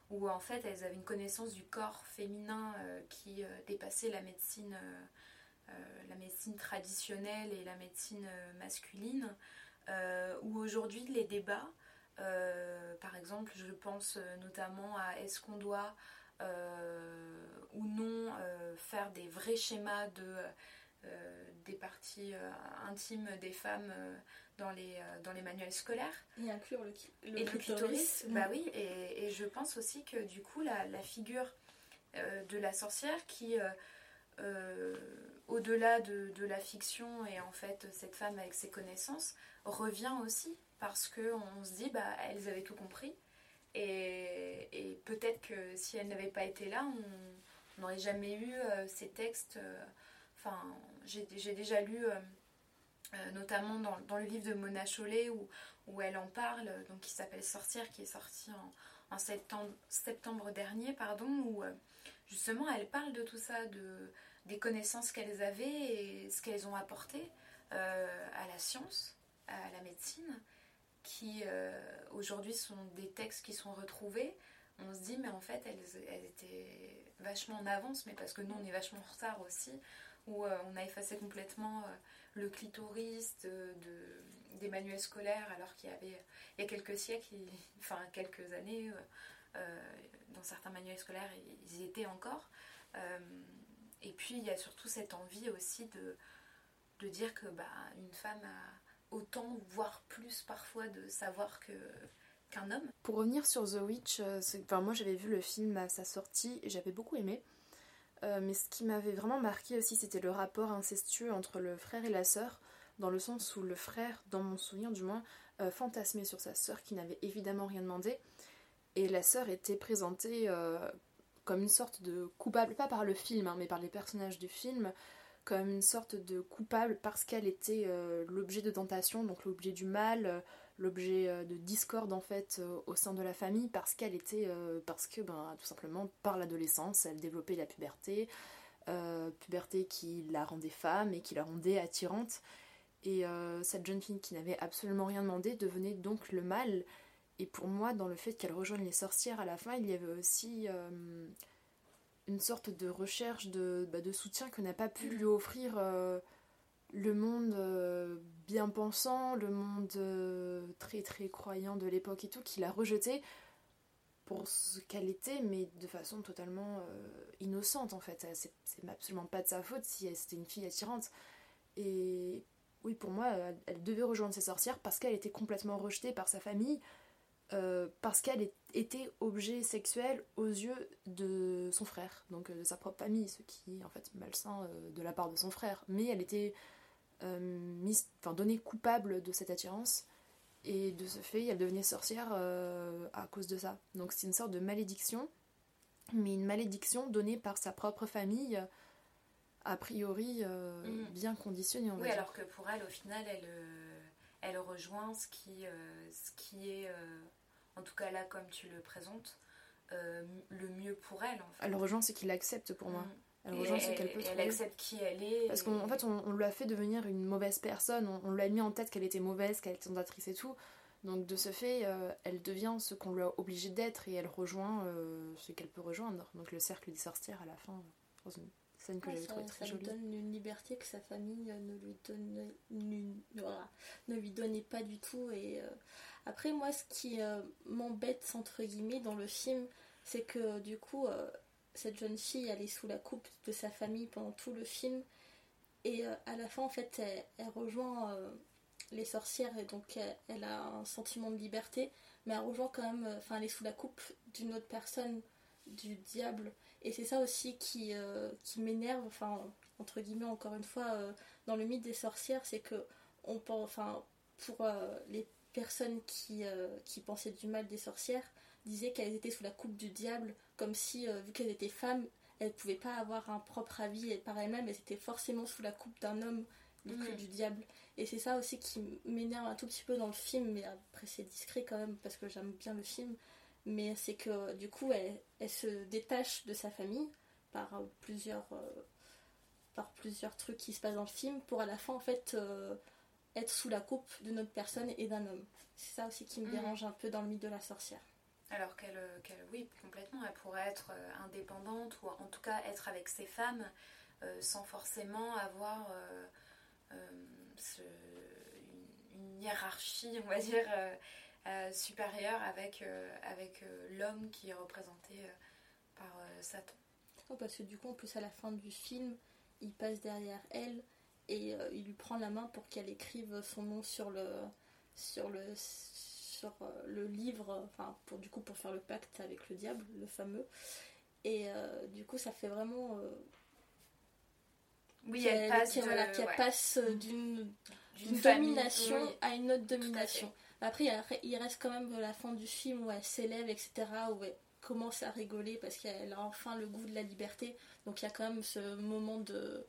où en fait elles avaient une connaissance du corps féminin euh, qui euh, dépassait la médecine, euh, euh, la médecine traditionnelle et la médecine euh, masculine, euh, où aujourd'hui les débats, euh, par exemple je pense euh, notamment à est-ce qu'on doit euh, ou non euh, faire des vrais schémas de, des parties intimes des femmes dans, les, dans les manuels scolaires. Et inclure le, le et le clitoris, bah oui, et, et je pense aussi que du coup la, la figure de la sorcière qui, euh, au-delà de, de la fiction et en fait cette femme avec ses connaissances revient aussi parce que on se dit bah elles avaient tout compris. Et, et peut-être que si elles n'avaient pas été là on n'aurait jamais eu euh, ces textes euh, enfin j'ai déjà lu euh, notamment dans, dans le livre de Mona Chollet où, où elle en parle donc qui s'appelle Sortir qui est sorti en, en septembre, septembre dernier pardon où justement elle parle de tout ça de des connaissances qu'elles avaient et ce qu'elles ont apporté à la science, à la médecine, qui euh, aujourd'hui sont des textes qui sont retrouvés. On se dit, mais en fait, elles, étaient vachement en avance, mais parce que nous, on est vachement en retard aussi, où euh, on a effacé complètement euh, le clitoris de, de- des manuels scolaires, alors qu'il y avait, il y a quelques siècles, [laughs] enfin quelques années, dans certains manuels scolaires, ils y étaient encore. Et puis il y a surtout cette envie aussi de, de dire que bah, une femme a autant, voire plus parfois, de savoir que qu'un homme. Pour revenir sur The Witch, euh, enfin, moi j'avais vu le film à sa sortie et j'avais beaucoup aimé. Euh, mais ce qui m'avait vraiment marqué aussi, c'était le rapport incestueux entre le frère et la sœur, dans le sens où le frère, dans mon souvenir du moins, euh, fantasmait sur sa sœur qui n'avait évidemment rien demandé. Et la sœur était présentée comme une sorte de coupable, pas par le film, hein, mais par les personnages du film, comme une sorte de coupable parce qu'elle était euh, l'objet de tentation, donc l'objet du mal, euh, l'objet euh, de discorde en fait au sein de la famille, parce qu'elle était, parce que ben tout simplement par l'adolescence, elle développait la puberté, puberté qui la rendait femme et qui la rendait attirante. Et cette jeune fille qui n'avait absolument rien demandé devenait donc le mal. Et pour moi, dans le fait qu'elle rejoigne les sorcières à la fin, il y avait aussi une sorte de recherche de, bah, de soutien que n'a pas pu lui offrir euh, le monde euh, bien pensant, le monde euh, très très croyant de l'époque et tout, qui l'a rejetée pour ce qu'elle était, mais de façon totalement innocente en fait. C'est c'est absolument pas de sa faute si elle- c'était une fille attirante. Et oui, pour moi, elle, elle devait rejoindre ses sorcières parce qu'elle était complètement rejetée par sa famille, euh, parce qu'elle était objet sexuel aux yeux de son frère, donc euh, de sa propre famille, ce qui est en fait malsain euh, de la part de son frère. Mais elle était euh, mise, enfin, donnée coupable de cette attirance. Et de ce fait, elle devenait sorcière à cause de ça. Donc c'est une sorte de malédiction, mais une malédiction donnée par sa propre famille, a priori Mhm. bien conditionnée, on va Oui, dire. alors que pour elle, au final, elle, elle rejoint ce qui, euh, ce qui est, euh, en tout cas là, comme tu le présentes, euh, le mieux pour elle. En fait. Elle rejoint ce qu'il accepte pour moi. Mhm. Elle Et rejoint ce elle- qu'elle peut et Elle accepte qui elle est. Parce et- qu'en en fait, on, on lui a fait devenir une mauvaise personne. On, on lui a mis en tête qu'elle était mauvaise, qu'elle était tentatrice et tout. Donc, de ce fait, elle devient ce qu'on lui a obligé d'être et elle rejoint ce qu'elle peut rejoindre. Donc, le cercle des sorcières à la fin, une scène que Ouais, j'avais ça, trouvée ça très lui jolie. donne une liberté que sa famille euh, ne lui donnait, nu- voilà, ne lui donnait pas du tout. Et euh, après, moi, ce qui euh, m'embête entre guillemets dans le film, c'est que du coup, euh, cette jeune fille, elle est sous la coupe de sa famille pendant tout le film, et euh, à la fin, en fait, elle, elle rejoint euh, les sorcières et donc elle, elle a un sentiment de liberté, mais elle rejoint quand même, euh, enfin, elle est sous la coupe d'une autre personne, du diable. Et c'est ça aussi qui, euh, qui m'énerve, enfin, entre guillemets, encore une fois, euh, dans le mythe des sorcières, c'est que, on pense, enfin, pour euh, les personnes qui, qui pensaient du mal des sorcières, disaient qu'elles étaient sous la coupe du diable, comme si, vu qu'elles étaient femmes, elles ne pouvaient pas avoir un propre avis par elles-mêmes, elles étaient forcément sous la coupe d'un homme, coup, Mhm. du diable. Et c'est ça aussi qui m'énerve un tout petit peu dans le film, mais après c'est discret quand même, parce que j'aime bien le film mais c'est que du coup elle, elle se détache de sa famille par euh, plusieurs euh, par plusieurs trucs qui se passent dans le film pour à la fin en fait euh, être sous la coupe d'une autre personne et d'un homme c'est ça aussi qui me Mhm. dérange un peu dans le mythe de la sorcière Alors qu'elle, qu'elle- oui, complètement, elle pourrait être indépendante ou en tout cas être avec ses femmes euh, sans forcément avoir ce- une, une hiérarchie, on va dire, supérieure avec, euh, avec euh, l'homme qui est représenté euh, par euh, Satan. Oh, parce que du coup en plus à la fin du film il passe derrière elle et euh, il lui prend la main pour qu'elle écrive son nom sur le sur le sur euh, le livre enfin pour du coup pour faire le pacte avec le diable le fameux et euh, du coup ça fait vraiment euh, Oui, elle passe qui, de- voilà, qui ouais. passe euh, d'une domination oui. à une autre domination. Après, il reste quand même la fin du film où elle s'élève, etc., où elle commence à rigoler parce qu'elle a enfin le goût de la liberté. Donc il y a quand même ce moment de,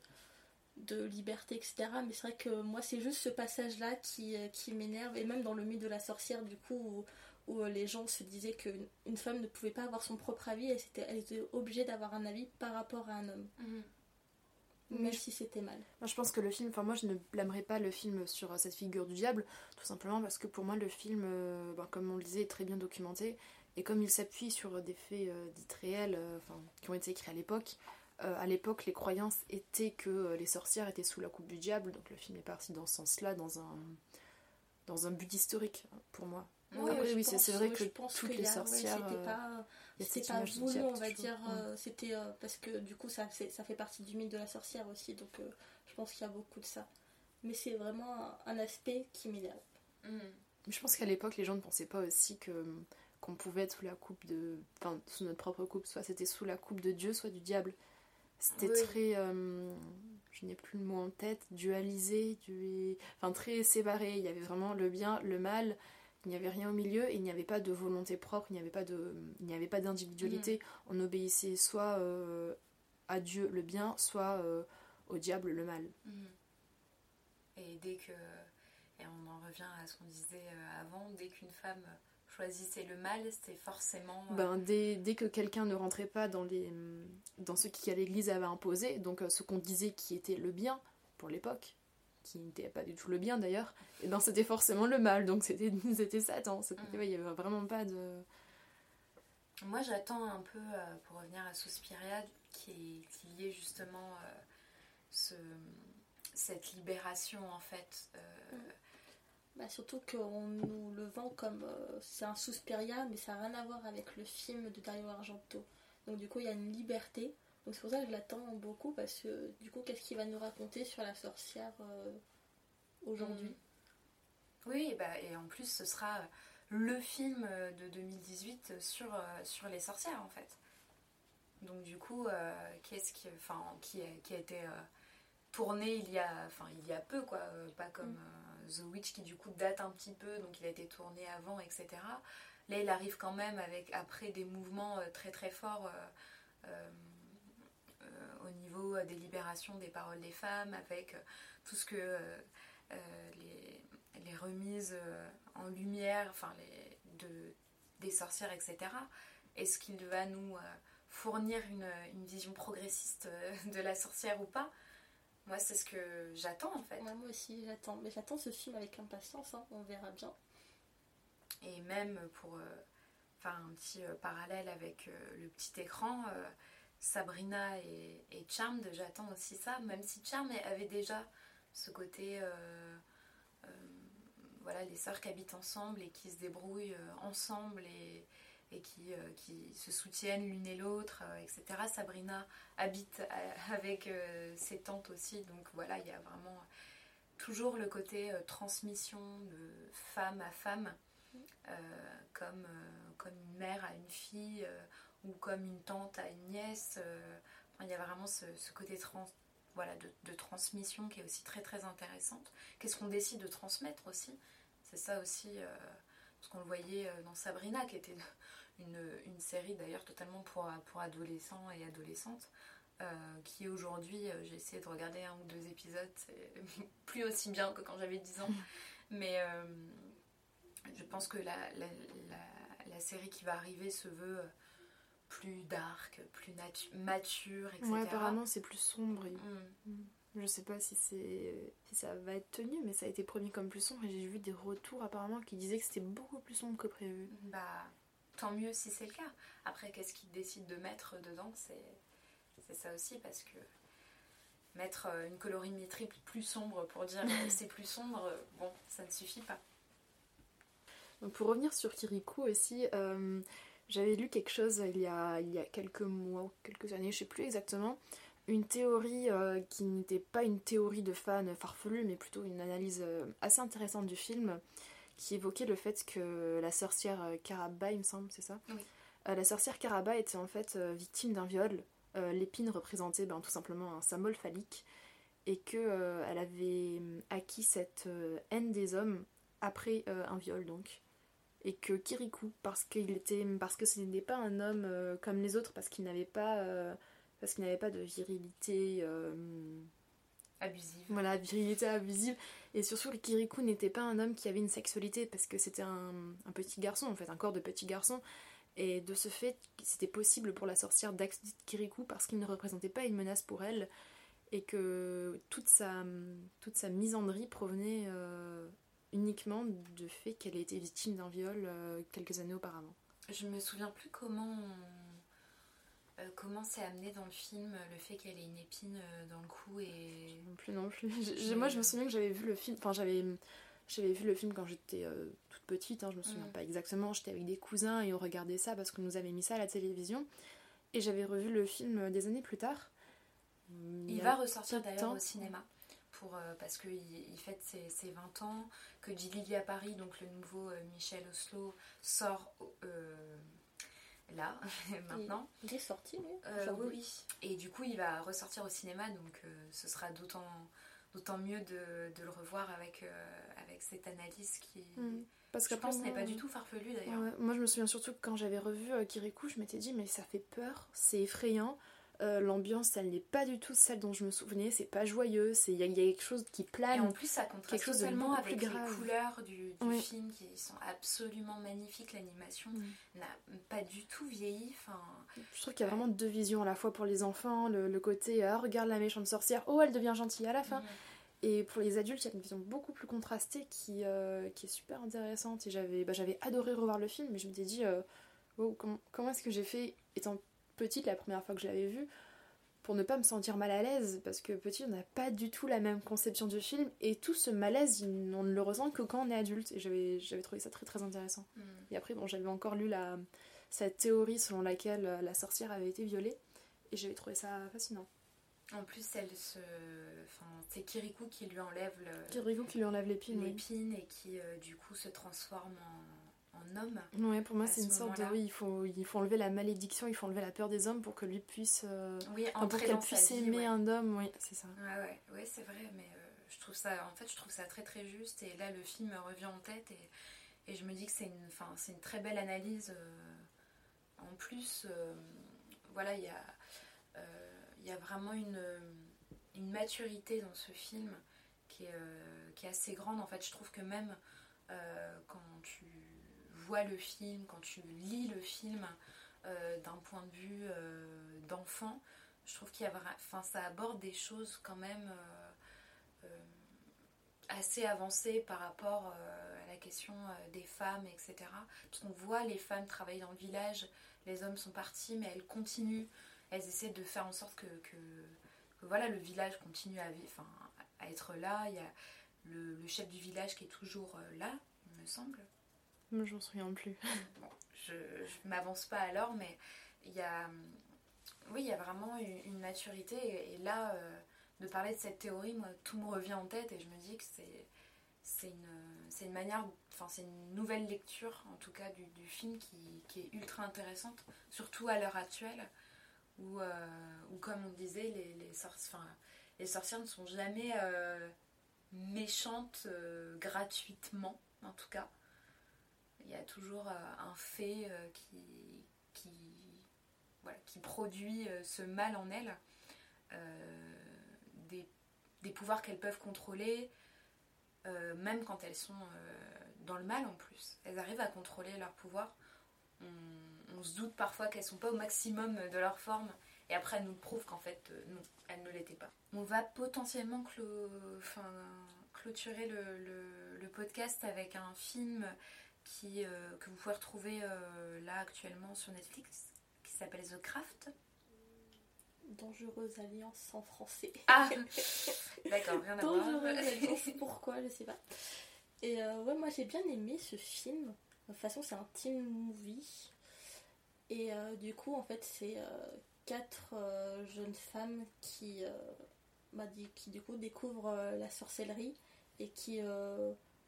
liberté, etc. Mais c'est vrai que moi, c'est juste ce passage-là qui, qui m'énerve. Et même dans le mythe de la sorcière, du coup, où, les gens se disaient qu'une une femme ne pouvait pas avoir son propre avis, elle était, obligée d'avoir un avis par rapport à un homme. Mhm. Même si c'était mal. Moi, je pense que le film, enfin moi je ne blâmerai pas le film sur euh, cette figure du diable, tout simplement parce que pour moi le film, euh, ben, comme on le disait, est très bien documenté, et comme il s'appuie sur des faits euh, dits réels, euh, enfin, qui ont été écrits à l'époque, euh, à l'époque les croyances étaient que euh, les sorcières étaient sous la coupe du diable, donc le film est parti dans ce sens-là, dans un, dans un but historique, pour moi. Après, je oui, c'est vrai que je pense toutes les ouais, sorcières... c'était euh, pas, c'était pas voulu, on va dire. Mm. euh, c'était euh, parce que du coup, ça, fait partie du mythe de la sorcière aussi. Donc, euh, je pense qu'il y a beaucoup de ça. Mais c'est vraiment un, aspect qui m'énerve. Mais je pense qu'à l'époque, les gens ne pensaient pas aussi que qu'on pouvait être sous la coupe de. Enfin, sous notre propre coupe. Soit c'était sous la coupe de Dieu, soit du diable. C'était Oui. très. euh, je n'ai plus le mot en tête. Dualisé, du... enfin très séparé. Il y avait vraiment le bien, le mal. Il n'y avait rien au milieu et il n'y avait pas de volonté propre. Il n'y avait pas de. Il n'y avait pas d'individualité. On obéissait soit euh, à Dieu le bien, soit euh, au diable le mal. Mhm. Et dès que, et on en revient à ce qu'on disait euh, avant, dès qu'une femme choisissait le mal, c'était forcément. Ben, dès, dès que quelqu'un ne rentrait pas dans, les, dans ce qu'à l'Église avait imposé, donc ce qu'on disait qui était le bien pour l'époque, qui n'était pas du tout le bien d'ailleurs, et ben c'était forcément le mal, donc c'était [laughs] c'était Satan. C'était- ouais, Il n'y avait vraiment pas de. Moi, j'attends un peu, euh, pour revenir à Suspiria, qui est, est justement euh, ce, cette libération, en fait. euh, Bah, surtout qu'on nous le vend comme euh, c'est un Suspiria, mais ça n'a rien à voir avec le film de Dario Argento. Donc du coup, il y a une liberté. Donc c'est pour ça que je l'attends beaucoup, parce que du coup, qu'est-ce qu'il va nous raconter sur la sorcière euh, aujourd'hui? Mhm. Oui, et, bah, et en plus, ce sera le film de 2018 sur, euh, sur les sorcières, en fait. Donc, du coup, euh, qu'est-ce qui, enfin, qui, a, qui a été euh, tourné il y, a, enfin, il y a peu, quoi. euh, Pas comme Mm. euh, The Witch qui, du coup, date un petit peu, donc il a été tourné avant, etc. Là, il arrive quand même avec, après des mouvements euh, très très forts. Au niveau euh, des libérations des paroles des femmes, avec euh, tout ce que euh, les, les remises en lumière, enfin les, de, des sorcières, etc. Est-ce qu'il va nous fournir une, une vision progressiste de la sorcière ou pas? Moi, c'est ce que j'attends en fait. Ouais, moi aussi, j'attends. Mais j'attends ce film avec impatience, hein, on verra bien. Et même pour euh, faire un petit euh, parallèle avec euh, le petit écran, Sabrina et, et Charmed, j'attends aussi ça, même si Charmed avait déjà ce côté, euh, euh, voilà, les sœurs qui habitent ensemble et qui se débrouillent euh, ensemble et, et qui, euh, qui se soutiennent l'une et l'autre, etc. Sabrina habite avec ses tantes aussi, donc voilà, il y a vraiment toujours le côté transmission de femme à femme. Euh, comme, euh, comme une mère à une fille euh, ou comme une tante à une nièce. euh, enfin, il y a vraiment ce, ce côté trans, voilà, de, de transmission qui est aussi très très intéressante. Qu'est-ce qu'on décide de transmettre aussi? C'est ça aussi, euh, ce qu'on le voyait euh, dans Sabrina, qui était [laughs] une, une série d'ailleurs totalement pour, pour adolescents et adolescentes. euh, qui aujourd'hui, j'ai essayé de regarder un ou deux épisodes, c'est [laughs] plus aussi bien que quand j'avais 10 ans. [laughs] Mais euh, je pense que la, la, la- la série qui va arriver se veut plus dark, plus mature, etc. Ouais, apparemment c'est plus sombre. et- Mm. Je sais pas si, ça va être tenu, mais ça a été promis comme plus sombre et j'ai vu des retours apparemment qui disaient que c'était beaucoup plus sombre que prévu. Bah, tant mieux si c'est le cas. Après, qu'est-ce qu'ils décident de mettre dedans C'est ça aussi, parce que mettre euh, une colorimétrie plus sombre pour dire euh, [laughs] c'est plus sombre, euh, bon, ça ne suffit pas. Donc pour revenir sur Kirikou aussi, euh, j'avais lu quelque chose il y, a, il y a quelques mois ou quelques années, je sais plus exactement, une théorie euh, qui n'était pas une théorie de fan farfelue, mais plutôt une analyse euh, assez intéressante du film, qui évoquait le fait que la sorcière euh, Karaba, il me semble, c'est ça? Oui. Euh, La sorcière Karaba était en fait euh, victime d'un viol. Euh, L'épine représentait ben, tout simplement un symbole phallique. et que euh, elle avait acquis cette euh, haine des hommes après euh, un viol donc et que Kirikou parce qu'il était parce que ce n'était pas un homme euh, comme les autres parce qu'il n'avait pas euh, parce qu'il n'avait pas de virilité euh, Abusive. voilà virilité abusive et surtout que Kirikou n'était pas un homme qui avait une sexualité parce que c'était un, un petit garçon en fait un corps de petit garçon et de ce fait c'était possible pour la sorcière d'accepter Kirikou parce qu'il ne représentait pas une menace pour elle et que toute sa, toute sa misandrie provenait uniquement du fait qu'elle ait été victime d'un viol euh, quelques années auparavant. Je me souviens plus comment on- euh, comment c'est amené dans le film euh, le fait qu'elle ait une épine dans le cou et Non plus, non plus. Moi, je me souviens que j'avais vu le film. Enfin, j'avais, j'avais vu le film quand j'étais euh, toute petite. hein, je me souviens Mm. pas exactement. J'étais avec des cousins et on regardait ça parce qu'on nous avait mis ça à la télévision. Et j'avais revu le film des années plus tard. il va ressortir d'ailleurs au cinéma pour euh, parce qu'il il fête ses, ses 20 ans que Gilly à Paris donc le nouveau euh, Michel Oslo sort euh, là [laughs] maintenant Il est sorti, lui Euh, oui, oui. Et du coup, il va ressortir au cinéma, donc euh, ce sera d'autant, d'autant mieux de, de le revoir avec, euh, avec cette analyse qui, Mm. Parce je pense, n'est pas du tout farfelue d'ailleurs. Ouais, moi je me souviens surtout que quand j'avais revu Kirikou, je m'étais dit mais ça fait peur, c'est effrayant. Euh, L'ambiance elle n'est pas du tout celle dont je me souvenais, c'est pas joyeux, c'est- il y, a- il y a quelque chose qui Et plane. en plus, ça contraste quelque chose totalement avec plus les couleurs du, du Oui. film qui sont absolument magnifiques. L'animation Mm. n'a pas du tout vieilli. Enfin, Je trouve qu'il y a vraiment deux visions à la fois pour les enfants, le, le côté ah, regarde la méchante sorcière, oh elle devient gentille à la fin. mm. Et pour les adultes, il y a une vision beaucoup plus contrastée qui, euh, qui est super intéressante. Et j'avais bah, j'avais adoré revoir le film, mais je m'étais dit, euh, wow, comment, comment est-ce que j'ai fait, étant petite, la première fois que je l'avais vu, pour ne pas me sentir mal à l'aise Parce que petit, on n'a pas du tout la même conception du film, et tout ce malaise, on ne le ressent que quand on est adulte. Et j'avais trouvé ça très très intéressant. Mm. Et après, bon, j'avais encore lu la, cette théorie selon laquelle euh, la sorcière avait été violée, et j'avais trouvé ça fascinant. En plus, elle se, enfin, c'est Kirikou qui lui enlève le- Kirikou qui lui enlève l'épine. oui. l'épine et qui euh, du coup se transforme en, homme. Ouais, pour moi, c'est ce une sorte de. Oui, il faut, il faut enlever la malédiction, il faut enlever la peur des hommes pour que lui puisse. euh, Oui, enfin, pour qu'elle puisse vie, aimer ouais. un homme, oui, c'est ça. Ouais, ouais, ouais, c'est vrai, mais euh, je trouve ça, en fait, je trouve ça très très juste. Et là, le film revient en tête et, et je me dis que c'est une, une très belle analyse. euh, en plus, voilà, il y a, il y a vraiment une, une maturité dans ce film qui est, qui est assez grande. En fait, je trouve que même euh, quand tu vois le film, quand tu lis le film euh, d'un point de vue euh, d'enfant, je trouve qu'il y a enfin, ça aborde des choses quand même euh, assez avancées par rapport à la question des femmes, etc. Parce qu'on voit les femmes travailler dans le village, les hommes sont partis, mais elles continuent, elles essaient de faire en sorte que, que- voilà, le village continue à, vi- enfin, à être là. Il y a le, le chef du village qui est toujours là, il me semble. Je souviens plus. Je m'avance pas alors, mais il y a, oui, il y a vraiment une, maturité. Et, là, euh, de parler de cette théorie, moi, tout me revient en tête et je me dis que c'est, c'est, une, une manière, enfin, c'est une nouvelle lecture, en tout cas, du, film qui, qui est ultra intéressante, surtout à l'heure actuelle, où, euh, où comme on disait, les, les, les sorcières ne sont jamais euh, méchantes gratuitement, en tout cas il y a toujours euh, un fait euh, qui, qui, voilà, qui produit euh, ce mal en elles, euh, des, des pouvoirs qu'elles peuvent contrôler, même quand elles sont dans le mal en plus. Elles arrivent à contrôler leur pouvoir. On, se doute parfois qu'elles sont pas au maximum de leur forme, et après elles nous prouvent qu'en fait, non, elles ne l'étaient pas. On va potentiellement clôturer le podcast avec un film qui, euh, que vous pouvez retrouver euh, là actuellement sur Netflix, qui s'appelle The Craft. Dangereuse alliance en français. Ah [laughs] D'accord, rien à voir. Dangereuse alliance, pourquoi, je sais pas. Et euh, ouais, moi j'ai bien aimé ce film. De toute façon, c'est un teen movie. Et du coup, en fait, c'est quatre jeunes femmes qui, bah, qui du coup découvrent la sorcellerie et qui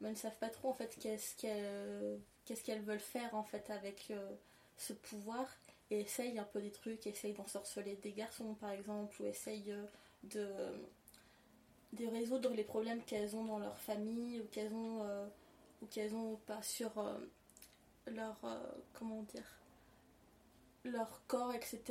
euh, bah, ne savent pas trop en fait qu'est-ce qu'elles qu'est-ce qu'elles veulent faire en fait avec euh, ce pouvoir et essayent un peu des trucs, essayent d'ensorceler des garçons par exemple ou essayent euh, de de résoudre les problèmes qu'elles ont dans leur famille ou qu'elles ont, euh, ou qu'elles ont pas sur leur. comment dire leur corps, etc.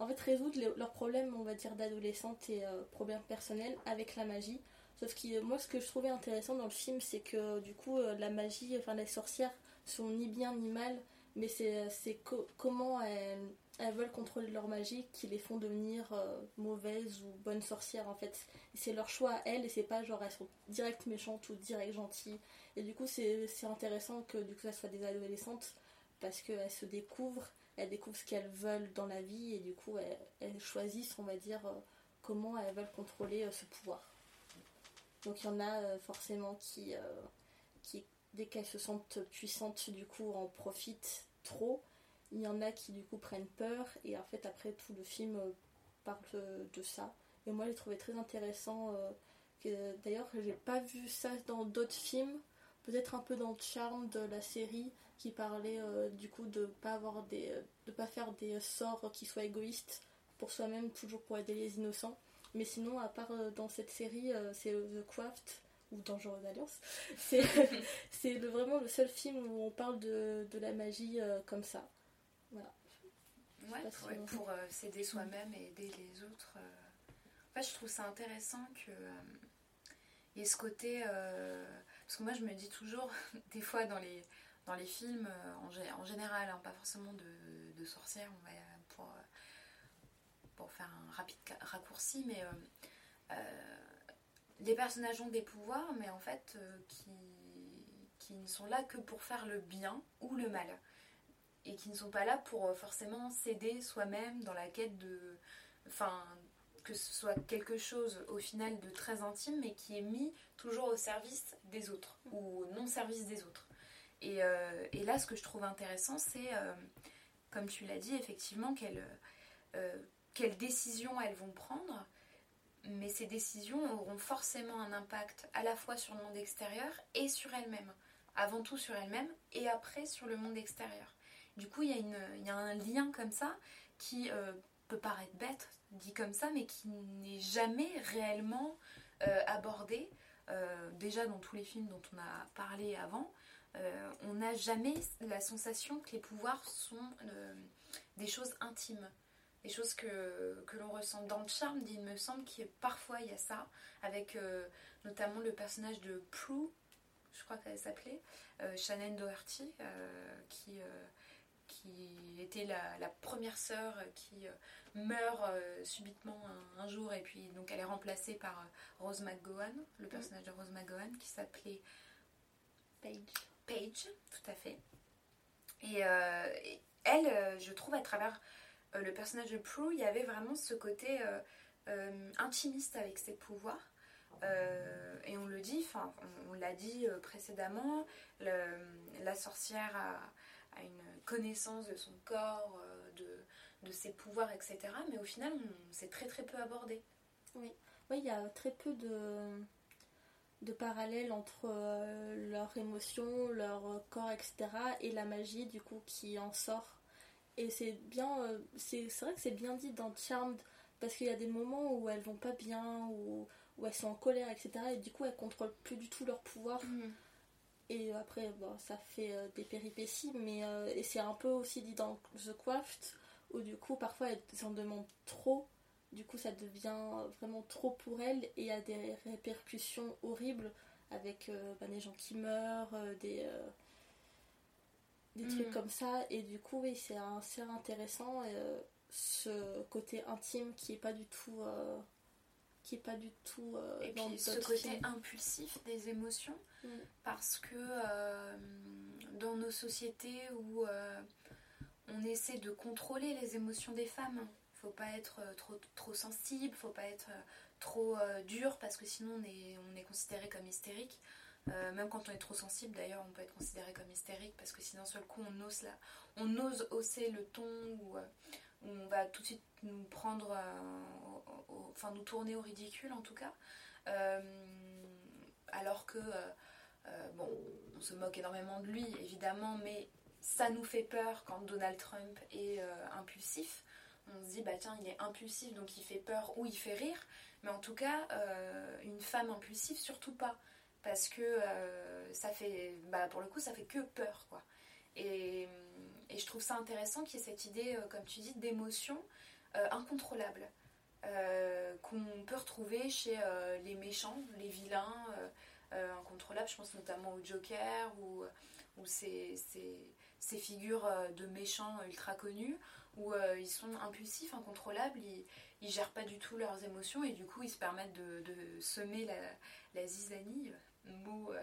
en fait, résoudre leurs problèmes, on va dire, d'adolescente et problèmes personnels avec la magie. Sauf que euh, moi, ce que je trouvais intéressant dans le film, c'est que du coup, euh, la magie, enfin, les sorcières sont ni bien ni mal, mais c'est co- comment elles, elles veulent contrôler leur magie qui les font devenir euh, mauvaises ou bonnes sorcières en fait. C'est leur choix elles et c'est pas genre elles sont direct méchantes ou direct gentilles. Et du coup, c'est intéressant que du coup, ça soit des adolescentes parce qu'elles se découvrent, elles découvrent ce qu'elles veulent dans la vie et du coup, elles, elles choisissent, on va dire, euh, comment elles veulent contrôler euh, ce pouvoir. Donc il y en a euh, forcément qui, euh, qui, dès qu'elles se sentent puissantes, du coup, en profitent trop. Il y en a qui, du coup, prennent peur. Et en fait, après, tout le film euh, parle de ça. Et moi, j'ai trouvé très intéressant. euh, D'ailleurs, j'ai pas vu ça dans d'autres films. Peut-être un peu dans le charme de la série qui parlait du coup de pas avoir des de pas faire des sorts qui soient égoïstes pour soi-même toujours pour aider les innocents mais sinon, à part euh, dans cette série, euh, c'est euh, The Craft ou Dangereuse Alliance. [laughs] C'est [laughs] c'est le- vraiment le seul film où on parle de, de la magie comme ça. Voilà. Ouais, si pour euh, s'aider soi-même et aider les autres. euh. En fait, je trouve ça intéressant que euh, il y ait ce côté. Parce que moi, je me dis toujours, [laughs] des fois dans les, dans les films, en, en général, hein, pas forcément de, de sorcières, on va, pour faire un rapide raccourci, mais euh, euh, les personnages ont des pouvoirs, mais en fait, euh, qui, qui ne sont là que pour faire le bien ou le mal et qui ne sont pas là pour forcément s'aider soi-même dans la quête de. Enfin, que ce soit quelque chose au final de très intime, mais qui est mis toujours au service des autres ou au non-service des autres. Et, et là, ce que je trouve intéressant, c'est, comme tu l'as dit, effectivement, quelles, euh, quelles décisions elles vont prendre. Mais ces décisions auront forcément un impact à la fois sur le monde extérieur et sur elles-mêmes. Avant tout sur elles-mêmes et après sur le monde extérieur. Du coup, il y, y a un lien comme ça qui euh, peut paraître bête, dit comme ça, mais qui n'est jamais réellement euh, abordé. Euh, déjà dans tous les films dont on a parlé avant, on n'a jamais la sensation que les pouvoirs sont des choses intimes, des choses que, que l'on ressent. Dans le charme, il me semble qu'il y a parfois il y a ça, avec euh, notamment le personnage de Prue, je crois qu'elle s'appelait, euh, Shannon Doherty, euh, qui, qui était la, la première sœur qui meurt subitement un, un jour et puis donc elle est remplacée par Rose McGowan, le personnage de Rose McGowan qui s'appelait Paige. Paige, tout à fait. Et, et elle, je trouve à travers le personnage de Prue, il y avait vraiment ce côté euh, euh, intimiste avec ses pouvoirs. Euh, et on le dit, enfin, on, l'a dit euh, précédemment, la sorcière a, une connaissance de son corps, euh, de, ses pouvoirs, etc. Mais au final, on s'est très très peu abordé. Oui, il y a très peu de, de parallèles entre euh, leurs émotions, leur euh, corps, etc. et la magie, du coup, qui en sort. Et c'est bien, euh, c'est c'est vrai que c'est bien dit dans Charmed, parce qu'il y a des moments où elles vont pas bien, où, où elles sont en colère, etc. Et du coup, elles contrôlent plus du tout leur pouvoir. Et après, bon, ça fait euh, des péripéties, mais euh, et c'est un peu aussi dit dans The Craft, où du coup, parfois, elles en demandent trop. Du coup, ça devient vraiment trop pour elles et il y a des répercussions horribles avec euh, ben, des gens qui meurent, des, des trucs Mhm. comme ça. Et du coup, oui, c'est c'est intéressant euh, ce côté intime qui est pas du tout. euh, qui est pas du tout euh, Et dans puis ce côté films. impulsif des émotions, Mm. parce que dans nos sociétés où on essaie de contrôler les émotions des femmes, faut pas être trop, trop sensible, faut pas être trop dur, parce que sinon on est, on est considéré comme hystérique. Euh, même quand on est trop sensible, d'ailleurs, on peut être considéré comme hystérique parce que si d'un seul coup on ose, la, on ose hausser le ton ou euh, on va tout de suite nous prendre, euh, enfin nous tourner au ridicule en tout cas. Alors que, bon, on se moque énormément de lui évidemment, mais ça nous fait peur quand Donald Trump est impulsif. on se dit bah tiens il est impulsif donc il fait peur ou il fait rire mais en tout cas une femme impulsive surtout pas parce que ça fait bah pour le coup ça fait que peur quoi. Et, et je trouve ça intéressant qu'il y ait cette idée comme tu dis d'émotion incontrôlable qu'on peut retrouver chez les méchants les vilains incontrôlables. Je pense notamment au Joker ou, ou ces, ces figures de méchants ultra connus où euh, ils sont impulsifs, incontrôlables, ils, ils gèrent pas du tout leurs émotions et du coup ils se permettent de, semer la, la, zizanie, euh, mot euh,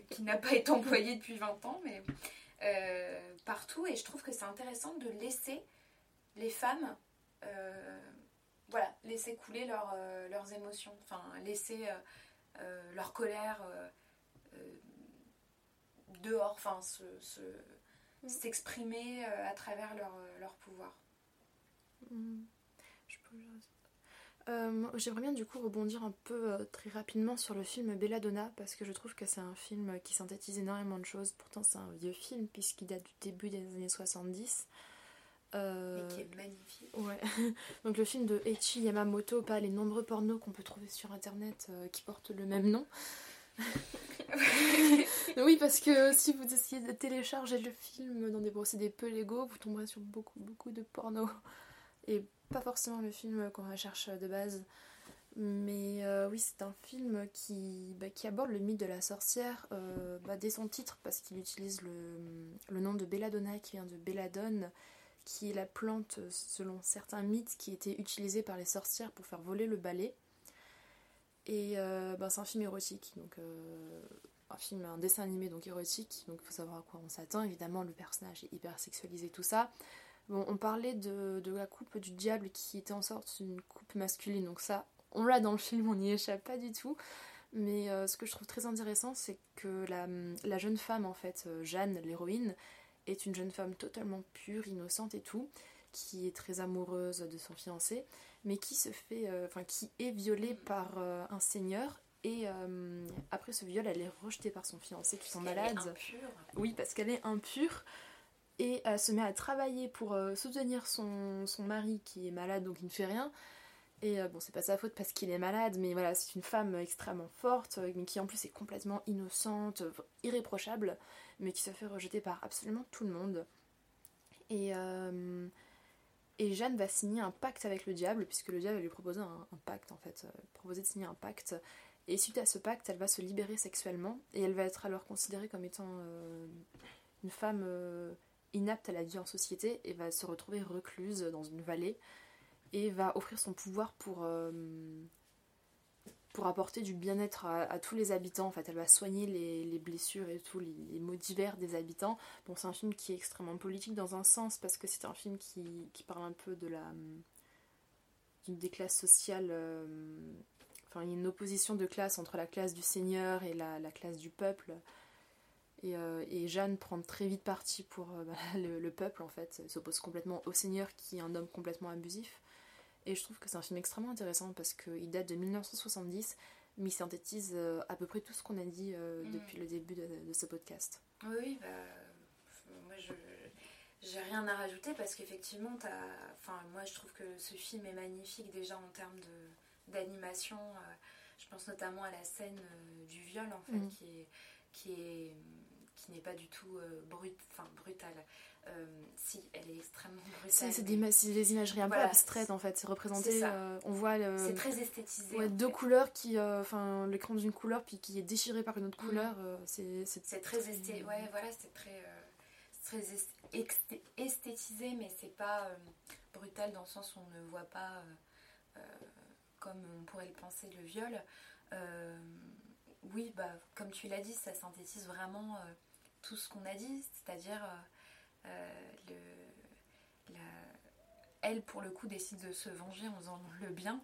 [laughs] qui n'a pas été employé depuis 20 ans, mais partout. Et je trouve que c'est intéressant de laisser les femmes, voilà, laisser couler leurs émotions, enfin laisser leur colère dehors, enfin se Mm. s'exprimer euh, à travers leur, euh, leur pouvoir. Mm. Euh, j'aimerais bien du coup rebondir un peu très rapidement sur le film Belladonna parce que je trouve que c'est un film qui synthétise énormément de choses. Pourtant c'est un vieux film puisqu'il date du début des années 70. Euh... Et qui est magnifique. Ouais. [laughs] Donc le film de Eiichi Yamamoto, pas les nombreux pornos qu'on peut trouver sur internet qui portent le même nom. [laughs] [laughs] oui, parce que si vous essayez de télécharger le film dans des procédés peu légaux, vous tomberez sur beaucoup, beaucoup de porno. Et pas forcément le film qu'on recherche de base. Mais euh, oui, c'est un film qui, bah, qui, aborde le mythe de la sorcière euh, bah, dès son titre, parce qu'il utilise le, nom de Belladonna qui vient de Belladone, qui est la plante, selon certains mythes, qui était utilisée par les sorcières pour faire voler le balai. Et euh, ben, c'est un film érotique, donc un film, un dessin animé donc érotique, donc il faut savoir à quoi on s'attend. Évidemment, le personnage est hyper sexualisé, tout ça. Bon, on parlait de, la coupe du diable qui était en sorte une coupe masculine, donc ça, on l'a dans le film, on n'y échappe pas du tout. Mais euh, ce que je trouve très intéressant, c'est que la, la, jeune femme, en fait, Jeanne, l'héroïne, est une jeune femme totalement pure, innocente et tout, qui est très amoureuse de son fiancé, mais qui se fait, euh, enfin qui est violée par euh, un seigneur. Et euh, après ce viol, elle est rejetée par son fiancé qui sont malades. Oui, parce qu'elle est impure. Et elle se met à travailler pour soutenir son, son, mari qui est malade, donc il ne fait rien. Et bon, c'est pas sa faute parce qu'il est malade, mais voilà, c'est une femme extrêmement forte, mais qui en plus est complètement innocente, irréprochable, mais qui se fait rejeter par absolument tout le monde. Et et Jeanne va signer un pacte avec le diable, puisque le diable va lui proposer un, pacte en fait, euh, proposer de signer un pacte. Et suite à ce pacte, elle va se libérer sexuellement, et elle va être alors considérée comme étant euh, une femme euh, inapte à la vie en société, et va se retrouver recluse dans une vallée, et va offrir son pouvoir pour pour apporter du bien-être à, tous les habitants. En fait, elle va soigner les, blessures et tout, les, maux divers des habitants. Bon, c'est un film qui est extrêmement politique dans un sens parce que c'est un film qui, parle un peu de la des classes sociales. Euh, enfin, une opposition de classe entre la classe du seigneur et la, classe du peuple. Euh, et, Jeanne prend très vite parti pour euh, bah, [laughs] le, le, peuple en fait. Elle s'oppose complètement au seigneur qui est un homme complètement abusif. Et je trouve que c'est un film extrêmement intéressant parce qu'il date de 1970, mais il synthétise euh, à peu près tout ce qu'on a dit mm. depuis le début de, ce podcast. Oui, bah, moi je j'ai rien à rajouter parce qu'effectivement, enfin, moi je trouve que ce film est magnifique déjà en termes d'animation. Je pense notamment à la scène du viol en fait, mm. qui est, qui est qui n'est pas du tout brut, enfin, brutale. Euh, si, elle est extrêmement brutale. C'est des, imageries un peu abstraites en fait, c'est représenté. Euh, on voit. c'est très esthétisé. Ouais, deux couleurs qui. Euh, enfin, l'écran d'une couleur puis qui est déchiré par une autre mm. couleur. c'est c'est très, esthé... ouais, voilà, c'est très, très esthétisé, mais c'est pas brutal dans le sens où on ne voit pas, comme on pourrait le penser, le viol. oui, bah, comme tu l'as dit, ça synthétise vraiment tout ce qu'on a dit, c'est-à-dire euh, le, elle, pour le coup, décide de se venger en faisant le bien.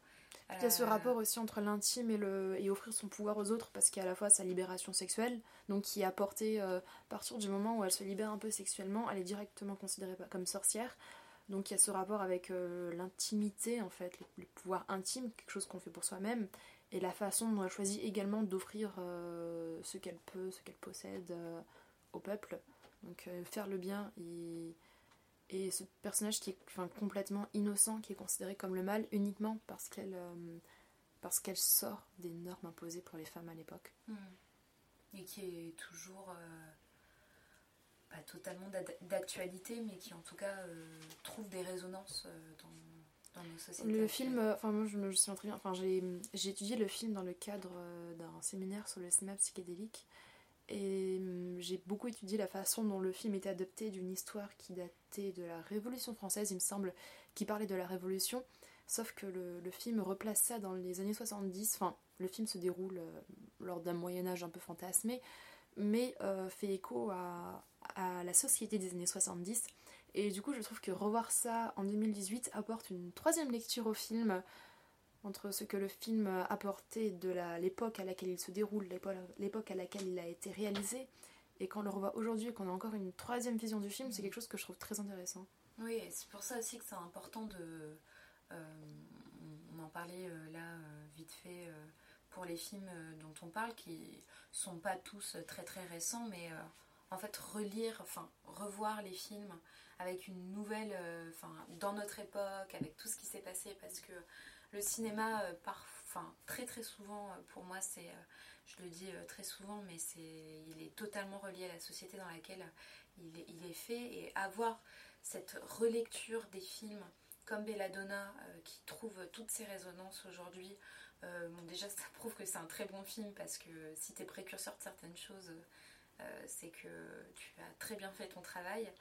Il y a ce euh, rapport aussi entre l'intime et, le, et offrir son pouvoir aux autres, parce qu'il y a à la fois sa libération sexuelle, donc qui est apportée euh, à partir du moment où elle se libère un peu sexuellement, elle est directement considérée comme sorcière. Donc il y a ce rapport avec l'intimité, en fait, le, pouvoir intime, quelque chose qu'on fait pour soi-même, et la façon dont elle choisit également d'offrir ce qu'elle peut, ce qu'elle possède au peuple. Donc euh, faire le bien et, et ce personnage qui est enfin, complètement innocent, qui est considéré comme le mal uniquement parce qu'elle euh, parce qu'elle sort des normes imposées pour les femmes à l'époque. Hmm. Et qui est toujours euh, pas totalement d'actualité, mais qui en tout cas euh, trouve des résonances euh, dans, dans nos sociétés. Le film, enfin moi je me souviens très bien, enfin j'ai étudié le film dans le cadre d'un séminaire sur le cinéma psychédélique et hum, j'ai beaucoup étudié la façon dont le film était adapté d'une histoire qui datait de la Révolution française, il me semble, qui parlait de la Révolution, sauf que le, film replace ça dans les années 70, enfin le film se déroule euh, lors d'un Moyen-Âge un peu fantasmé, mais euh, fait écho à, à la société des années 70 et du coup, je trouve que revoir ça en 2018 apporte une troisième lecture au film entre ce que le film apportait de l'époque à laquelle il se déroule, l'épo- l'époque à laquelle il a été réalisé, et quand on le revoit aujourd'hui et qu'on a encore une troisième vision du film, c'est quelque chose que je trouve très intéressant. Oui, c'est pour ça aussi que c'est important de. euh, on en parlait euh, là euh, vite fait euh, pour les films dont on parle qui sont pas tous très très récents, mais en fait relire, enfin revoir les films avec une nouvelle, enfin dans notre époque, avec tout ce qui s'est passé, parce que le cinéma, euh, enfin très très souvent euh, pour moi c'est, euh, je le dis très souvent, mais c'est, il est totalement relié à la société dans laquelle il est, fait et avoir cette relecture des films comme Belladonna qui trouve toutes ces résonances aujourd'hui. déjà, [laughs] ça prouve que c'est un très bon film parce que si tu es précurseur de certaines choses, c'est que tu as très bien fait ton travail.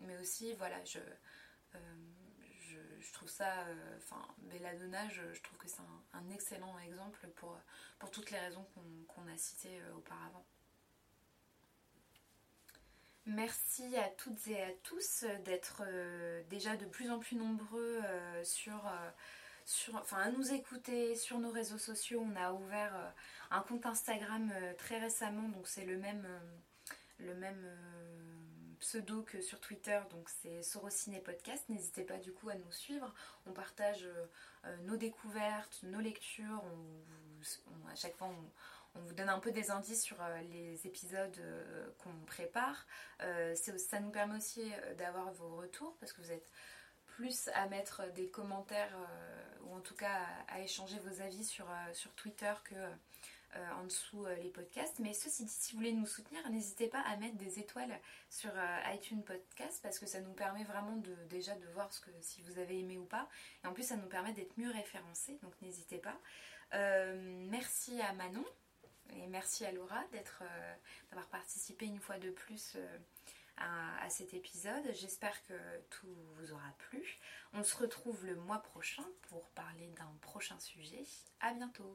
Mais aussi, voilà, je, je, trouve ça, euh, enfin, Belladonna, je, je trouve que c'est un, excellent exemple pour, pour toutes les raisons qu'on a citées euh, auparavant. Merci à toutes et à tous d'être euh, déjà de plus en plus nombreux euh, sur, euh, sur, enfin, à nous écouter sur nos réseaux sociaux. On a ouvert euh, un compte Instagram euh, très récemment, donc c'est le même, euh, le même euh, pseudo que sur Twitter, donc c'est Sorociné Podcast. N'hésitez pas du coup à nous suivre. On partage euh, euh, nos découvertes, nos lectures. On à chaque fois, on, vous donne un peu des indices sur euh, les épisodes qu'on prépare. Ça nous permet aussi d'avoir vos retours parce que vous êtes plus à mettre des commentaires ou en tout cas à, échanger vos avis sur, sur Twitter que euh, en dessous euh, les podcasts. Mais ceci dit, si vous voulez nous soutenir, n'hésitez pas à mettre des étoiles sur euh, iTunes Podcast parce que ça nous permet vraiment de déjà de voir ce que si vous avez aimé ou pas. Et en plus, ça nous permet d'être mieux référencés, donc n'hésitez pas. Merci à Manon et merci à Laura d'être, d'avoir participé une fois de plus à, à cet épisode. J'espère que tout vous aura plu. On se retrouve le mois prochain pour parler d'un prochain sujet. À bientôt.